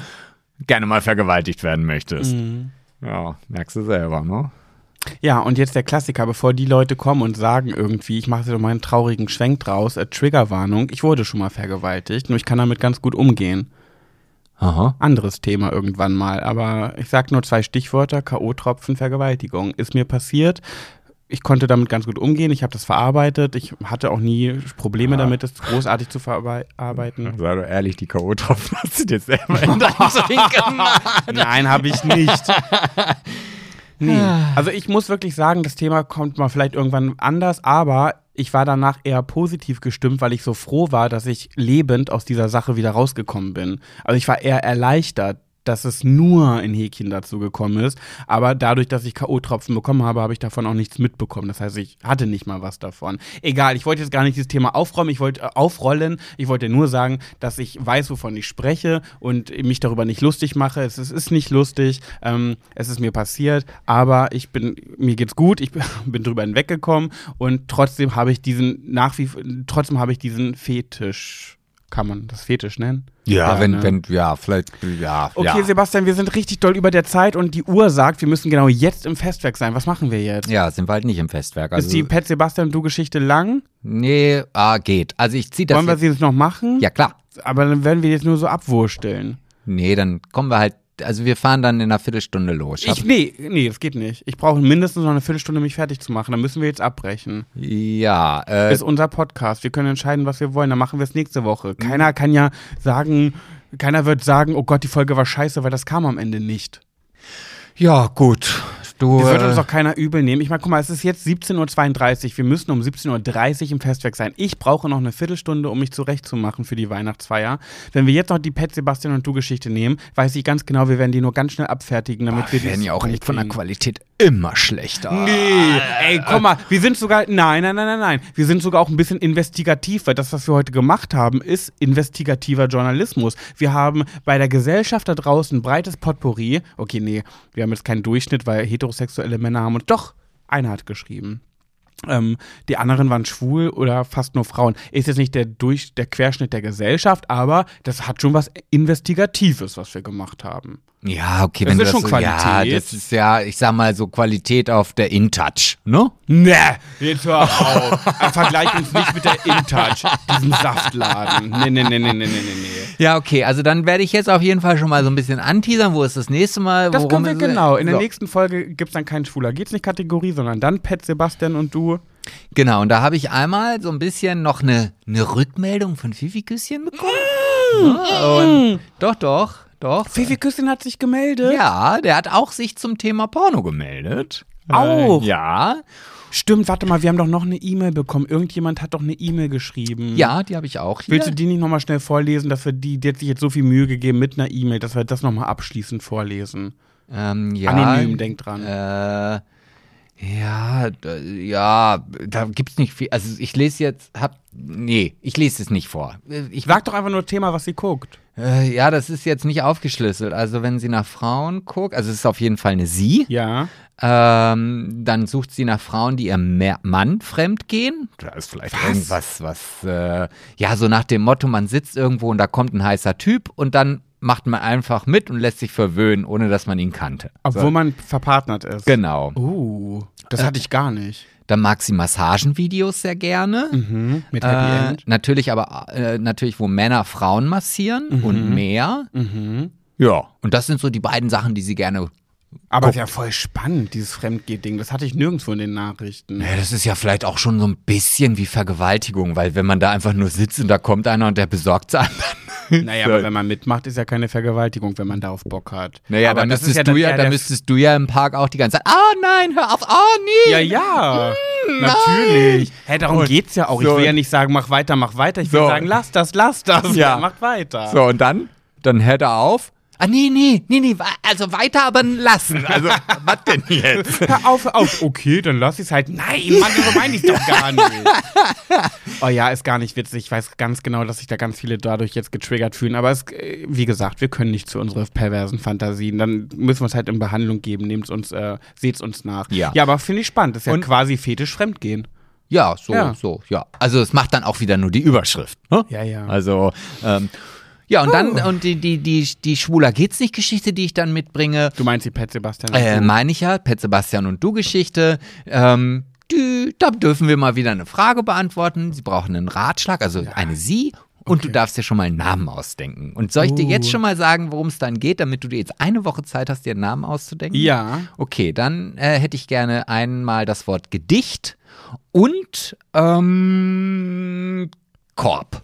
gerne mal vergewaltigt werden möchtest. Mhm. Ja, merkst du selber, ne? Ja, und jetzt der Klassiker, bevor die Leute kommen und sagen irgendwie, ich mache dir doch mal einen traurigen Schwenk draus, äh, Triggerwarnung, ich wurde schon mal vergewaltigt, nur ich kann damit ganz gut umgehen. Aha. Anderes Thema irgendwann mal, aber ich sag nur zwei Stichwörter, K.O.-Tropfen, Vergewaltigung. Ist mir passiert, ich konnte damit ganz gut umgehen, ich habe das verarbeitet, ich hatte auch nie Probleme damit, das großartig zu verarbeiten. Sei doch ehrlich, die K.O.-Tropfen hast du dir selber in deinem Drink gemacht. Nein, habe ich nicht. Nee. Also ich muss wirklich sagen, das Thema kommt mal vielleicht irgendwann anders, aber ich war danach eher positiv gestimmt, weil ich so froh war, dass ich lebend aus dieser Sache wieder rausgekommen bin. Also ich war eher erleichtert, dass es nur in Häkchen dazu gekommen ist. Aber dadurch, dass ich K.O.-Tropfen bekommen habe, habe ich davon auch nichts mitbekommen. Das heißt, ich hatte nicht mal was davon. Egal, ich wollte jetzt gar nicht dieses Thema aufräumen, ich wollte äh, aufrollen. Ich wollte nur sagen, dass ich weiß, wovon ich spreche und mich darüber nicht lustig mache. Es ist, es ist nicht lustig, ähm, es ist mir passiert, aber ich bin, mir geht's gut, ich bin drüber hinweggekommen und trotzdem habe ich diesen nach wie trotzdem habe ich diesen Fetisch. Kann man das Fetisch nennen? Ja, wenn, ne? wenn, ja, vielleicht, ja. Okay, ja. Sebastian, wir sind richtig doll über der Zeit und die Uhr sagt, wir müssen genau jetzt im Festwerk sein. Was machen wir jetzt? Ja, sind wir halt nicht im Festwerk. Also, ist die Pet Sebastian du Geschichte lang? nee, ah, geht. Also ich zieh das Wollen wir sie jetzt noch machen? Ja, klar. Aber dann werden wir jetzt nur so abwursteln. Nee, dann kommen wir halt, also wir fahren dann in einer Viertelstunde los. Ich, nee, nee, das geht nicht. Ich brauche mindestens noch eine Viertelstunde, mich fertig zu machen. Dann müssen wir jetzt abbrechen. ja, äh, ist unser Podcast. Wir können entscheiden, was wir wollen. Dann machen wir es nächste Woche. Keiner kann ja sagen, keiner wird sagen, oh Gott, die Folge war scheiße, weil das kam am Ende nicht. ja, gut. Du, Das wird äh, uns auch keiner übel nehmen. Ich meine, guck mal, es ist jetzt 17.32 Uhr. Wir müssen um 17.30 Uhr im Festwerk sein. Ich brauche noch eine Viertelstunde, um mich zurechtzumachen für die Weihnachtsfeier. Wenn wir jetzt noch die Pet Sebastian und du Geschichte nehmen, weiß ich ganz genau, wir werden die nur ganz schnell abfertigen, damit wir wir werden die ja auch echt von der Qualität immer schlechter. Nee, ey, guck mal, wir sind sogar, nein, nein, nein, nein, nein, wir sind sogar auch ein bisschen investigativ, weil das, was wir heute gemacht haben, ist investigativer Journalismus. Wir haben bei der Gesellschaft da draußen ein breites Potpourri. Okay, nee, wir haben jetzt keinen Durchschnitt, weil heterosexuelle Männer haben und doch, einer hat geschrieben. Ähm, die anderen waren schwul oder fast nur Frauen. Ist jetzt nicht der, Durch der Querschnitt der Gesellschaft, aber das hat schon was Investigatives, was wir gemacht haben. Ja, okay, Das wenn ist du schon das so, Ja, Qualität. das ist ja, ich sag mal so Qualität auf der InTouch, ne? Ne, jetzt hör auf. Vergleich uns nicht mit der InTouch, diesem Saftladen. Nee, nee, nee, nee, nee, nee, nee. Ja, okay, also dann werde ich jetzt auf jeden Fall schon mal so ein bisschen anteasern. Wo ist das nächste Mal? Das können wir ist- genau. In der so. nächsten Folge gibt es dann keinen Schwuler geht's nicht Kategorie, sondern dann Pet, Sebastian und du. Genau, und da habe ich einmal so ein bisschen noch eine, eine Rückmeldung von Fifi Küsschen bekommen. Ja, und doch, doch, doch. Fifi Küssin hat sich gemeldet. Ja, der hat auch sich zum Thema Porno gemeldet. Auch? Äh, ja. Stimmt, warte mal, wir haben doch noch eine E-Mail bekommen. Irgendjemand hat doch eine E-Mail geschrieben. Ja, die habe ich auch hier. Willst du die nicht nochmal schnell vorlesen, dass wir die, die hat sich jetzt so viel Mühe gegeben mit einer E-Mail, dass wir das nochmal abschließend vorlesen. ähm, ja, Anonym, denk dran. Äh, ja, d- ja, da gibt's nicht viel. Also ich lese jetzt, hab, nee, ich lese es nicht vor. Ich Sag doch einfach nur Thema, was sie guckt. Äh, ja, das ist jetzt nicht aufgeschlüsselt. Also wenn sie nach Frauen guckt, also es ist auf jeden Fall eine sie, Ja. ähm, dann sucht sie nach Frauen, die ihrem Mer- Mann fremd gehen. Da ist vielleicht Was? irgendwas, was, äh, ja, so nach dem Motto, man sitzt irgendwo und da kommt ein heißer Typ und dann macht man einfach mit und lässt sich verwöhnen, ohne dass man ihn kannte. Obwohl so. man verpartnert ist. Genau. Uh, das hatte ich gar nicht. Dann mag sie Massagenvideos sehr gerne. Mhm. Mit Happy Äh, End. natürlich aber, äh, natürlich, wo Männer Frauen massieren und mehr. Mhm. Ja. Und das sind so die beiden Sachen, die sie gerne Aber ist ja voll spannend, dieses Fremdgeh-Ding. Das hatte ich nirgendwo in den Nachrichten. Ja, das ist ja vielleicht auch schon so ein bisschen wie Vergewaltigung, weil wenn man da einfach nur sitzt und da kommt einer und der besorgt es einem, dann Naja, aber wenn man mitmacht, ist ja keine Vergewaltigung, wenn man darauf Bock hat. Naja, aber dann müsstest, ja du ja, dann müsstest du ja im Park auch die ganze Zeit, ah nein, hör auf, oh nee. Ja, ja. Hm, Natürlich. Hä, darum Und geht's ja auch. Ich so- will ja nicht sagen, mach weiter, mach weiter. Ich will So. sagen, lass das, lass das. Ja. Macht weiter. So, und dann? Dann hört er auf. Ah, nee, nee, nee, nee, also weiter, aber lassen. Also, was denn jetzt? Hör auf, hör auf. Okay, dann lass ich's halt. Nein, Mann, so meine ich's doch gar nicht. Oh ja, ist gar nicht witzig. Ich weiß ganz genau, dass sich da ganz viele dadurch jetzt getriggert fühlen. Aber es, äh, wie gesagt, wir können nicht zu unseren perversen Fantasien. Dann müssen wir es halt in Behandlung geben. Nehmt's uns, äh, seht's uns nach. Ja. Ja, aber finde ich spannend. Das ist ja Und- quasi fetisch Fremdgehen. Ja, so, Ja. so, ja. Also, es macht dann auch wieder nur die Überschrift. Ne? Ja, ja. Also, ähm, ja, und dann, und die, die, die, die Schwuler geht's nicht Geschichte, die ich dann mitbringe, Du meinst die Pet Sebastian? äh, meine ich ja, Pet Sebastian und du Geschichte, ähm, die, da dürfen wir mal wieder eine Frage beantworten. Sie brauchen einen Ratschlag, also eine Sie. Und du Okay. darfst dir schon mal einen Namen ausdenken. Und soll ich dir jetzt Uh. schon mal sagen, worum es dann geht, damit du dir jetzt eine Woche Zeit hast, dir einen Namen auszudenken? Ja. Okay, dann äh, hätte ich gerne einmal das Wort Gedicht und ähm, Korb.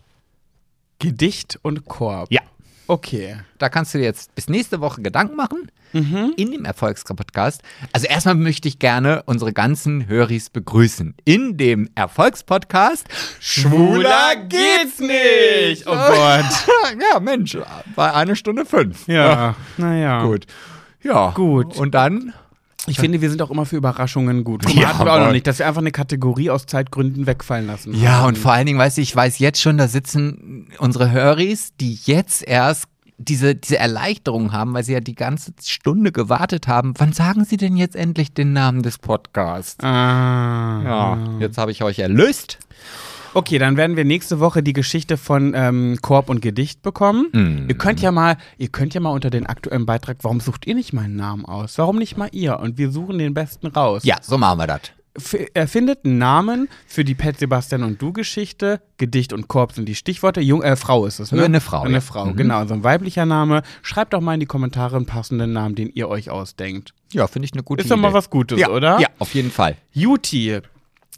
Gedicht und Korb. Ja. Okay. Da kannst du dir jetzt bis nächste Woche Gedanken machen Mhm. in dem Erfolgspodcast. Also erstmal möchte ich gerne unsere ganzen Höris begrüßen in dem Erfolgspodcast Schwuler geht's nicht! Oh Gott. ja, Mensch, bei einer Stunde fünf. Ja, naja. Gut. Ja. Gut. Und dann? Ich finde, wir sind auch immer für Überraschungen gut. Guck Ja, hatten wir auch noch nicht, dass wir einfach eine Kategorie aus Zeitgründen wegfallen lassen. Ja, haben. und vor allen Dingen, weißt du, ich weiß jetzt schon, da sitzen unsere Höris, die jetzt erst diese, diese Erleichterung haben, weil sie ja die ganze Stunde gewartet haben. Wann sagen sie denn jetzt endlich den Namen des Podcasts? Ah. Ja, jetzt habe ich euch erlöst. Okay, dann werden wir nächste Woche die Geschichte von ähm, Korb und Gedicht bekommen. Mhm. Ihr könnt ja mal, ihr könnt ja mal unter den aktuellen Beitrag, warum sucht ihr nicht meinen Namen aus? Warum nicht mal ihr? Und wir suchen den besten raus. Ja, so machen wir das. Erfindet einen Namen für die Pet Sebastian und du Geschichte. Gedicht und Korb sind die Stichworte. Jung, äh, Frau ist es, ne? Eine Frau, Eine ja. Frau, Mhm. genau. Also ein weiblicher Name. Schreibt doch mal in die Kommentare einen passenden Namen, den ihr euch ausdenkt. Ja, finde ich eine gute Ist doch Idee. mal was Gutes, ja, oder? Ja, auf jeden Fall. Juti.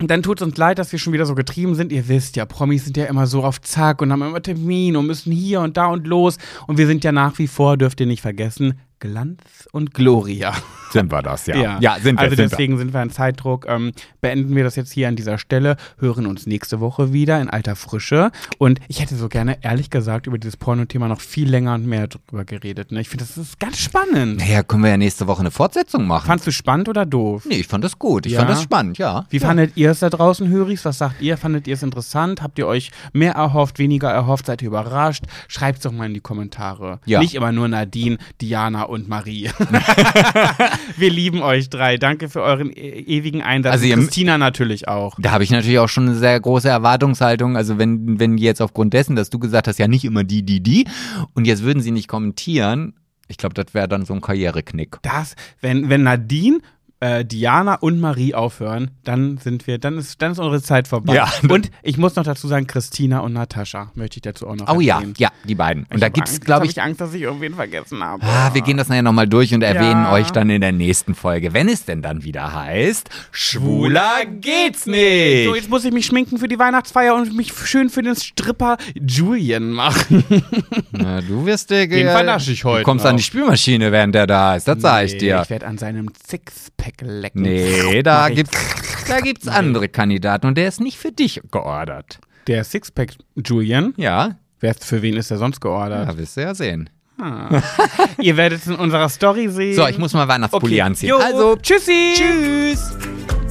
Dann tut es uns leid, dass wir schon wieder so getrieben sind. Ihr wisst ja, Promis sind ja immer so auf Zack und haben immer Termin und müssen hier und da und los. Und wir sind ja nach wie vor, dürft ihr nicht vergessen, Glanz und Gloria. Sind wir das, ja. sind wir. also sind deswegen sind wir in Zeitdruck. Ähm, beenden wir das jetzt hier an dieser Stelle, hören uns nächste Woche wieder in alter Frische. Und ich hätte so gerne, ehrlich gesagt, über dieses Porno-Thema noch viel länger und mehr drüber geredet. Ne? Ich finde, das ist ganz spannend. wir. Naja, können wir ja nächste Woche eine Fortsetzung machen. Fandst du spannend oder doof? nee, ich fand das gut. Ich Ja? fand das spannend, ja. Wie ja. fandet ihr es da draußen, Höris? Was sagt ihr? Fandet ihr es interessant? Habt ihr euch mehr erhofft, weniger erhofft? Seid ihr überrascht? Schreibt's doch mal in die Kommentare. Ja. Nicht immer nur Nadine, Diana und Marie. Wir lieben euch drei. Danke für euren e ewigen Einsatz. Also ihr- Christina natürlich auch. Da habe ich natürlich auch schon eine sehr große Erwartungshaltung. Also wenn, wenn jetzt aufgrund dessen, dass du gesagt hast, ja nicht immer die, die, die, und jetzt würden sie nicht kommentieren, ich glaube, das wäre dann so ein Karriereknick. Das, wenn, wenn Nadine, äh, Diana und Marie aufhören, dann sind wir, dann ist, dann ist unsere Zeit vorbei. Ja. Und ich muss noch dazu sagen, Christina und Natascha möchte ich dazu auch noch Oh ja, erwähnen. ja, die beiden. Und Ich da gibt's, Angst- glaube ich, hab ich Angst, dass ich irgendwen vergessen habe. Ah, wir gehen das nachher nochmal durch und erwähnen Ja. euch dann in der nächsten Folge, wenn es denn dann wieder heißt, Schwuler geht's nicht. So, jetzt muss ich mich schminken für die Weihnachtsfeier und mich schön für den Stripper Julian machen. Na, du wirst dir Den vernasche ich heute Du kommst an noch. die Spülmaschine, während der da ist, das sag ich dir. Ich werde an seinem Sixpack lecken. Nee, da gibt's, da gibt's andere Kandidaten und der ist nicht für dich geordert. Der Sixpack Julian, Ja, wer, für wen ist der sonst geordert? da wirst du ja sehen. Ihr werdet es in unserer Story sehen. So, ich muss mal Weihnachtspulli okay. anziehen. Jo, Also, tschüssi. tschüss.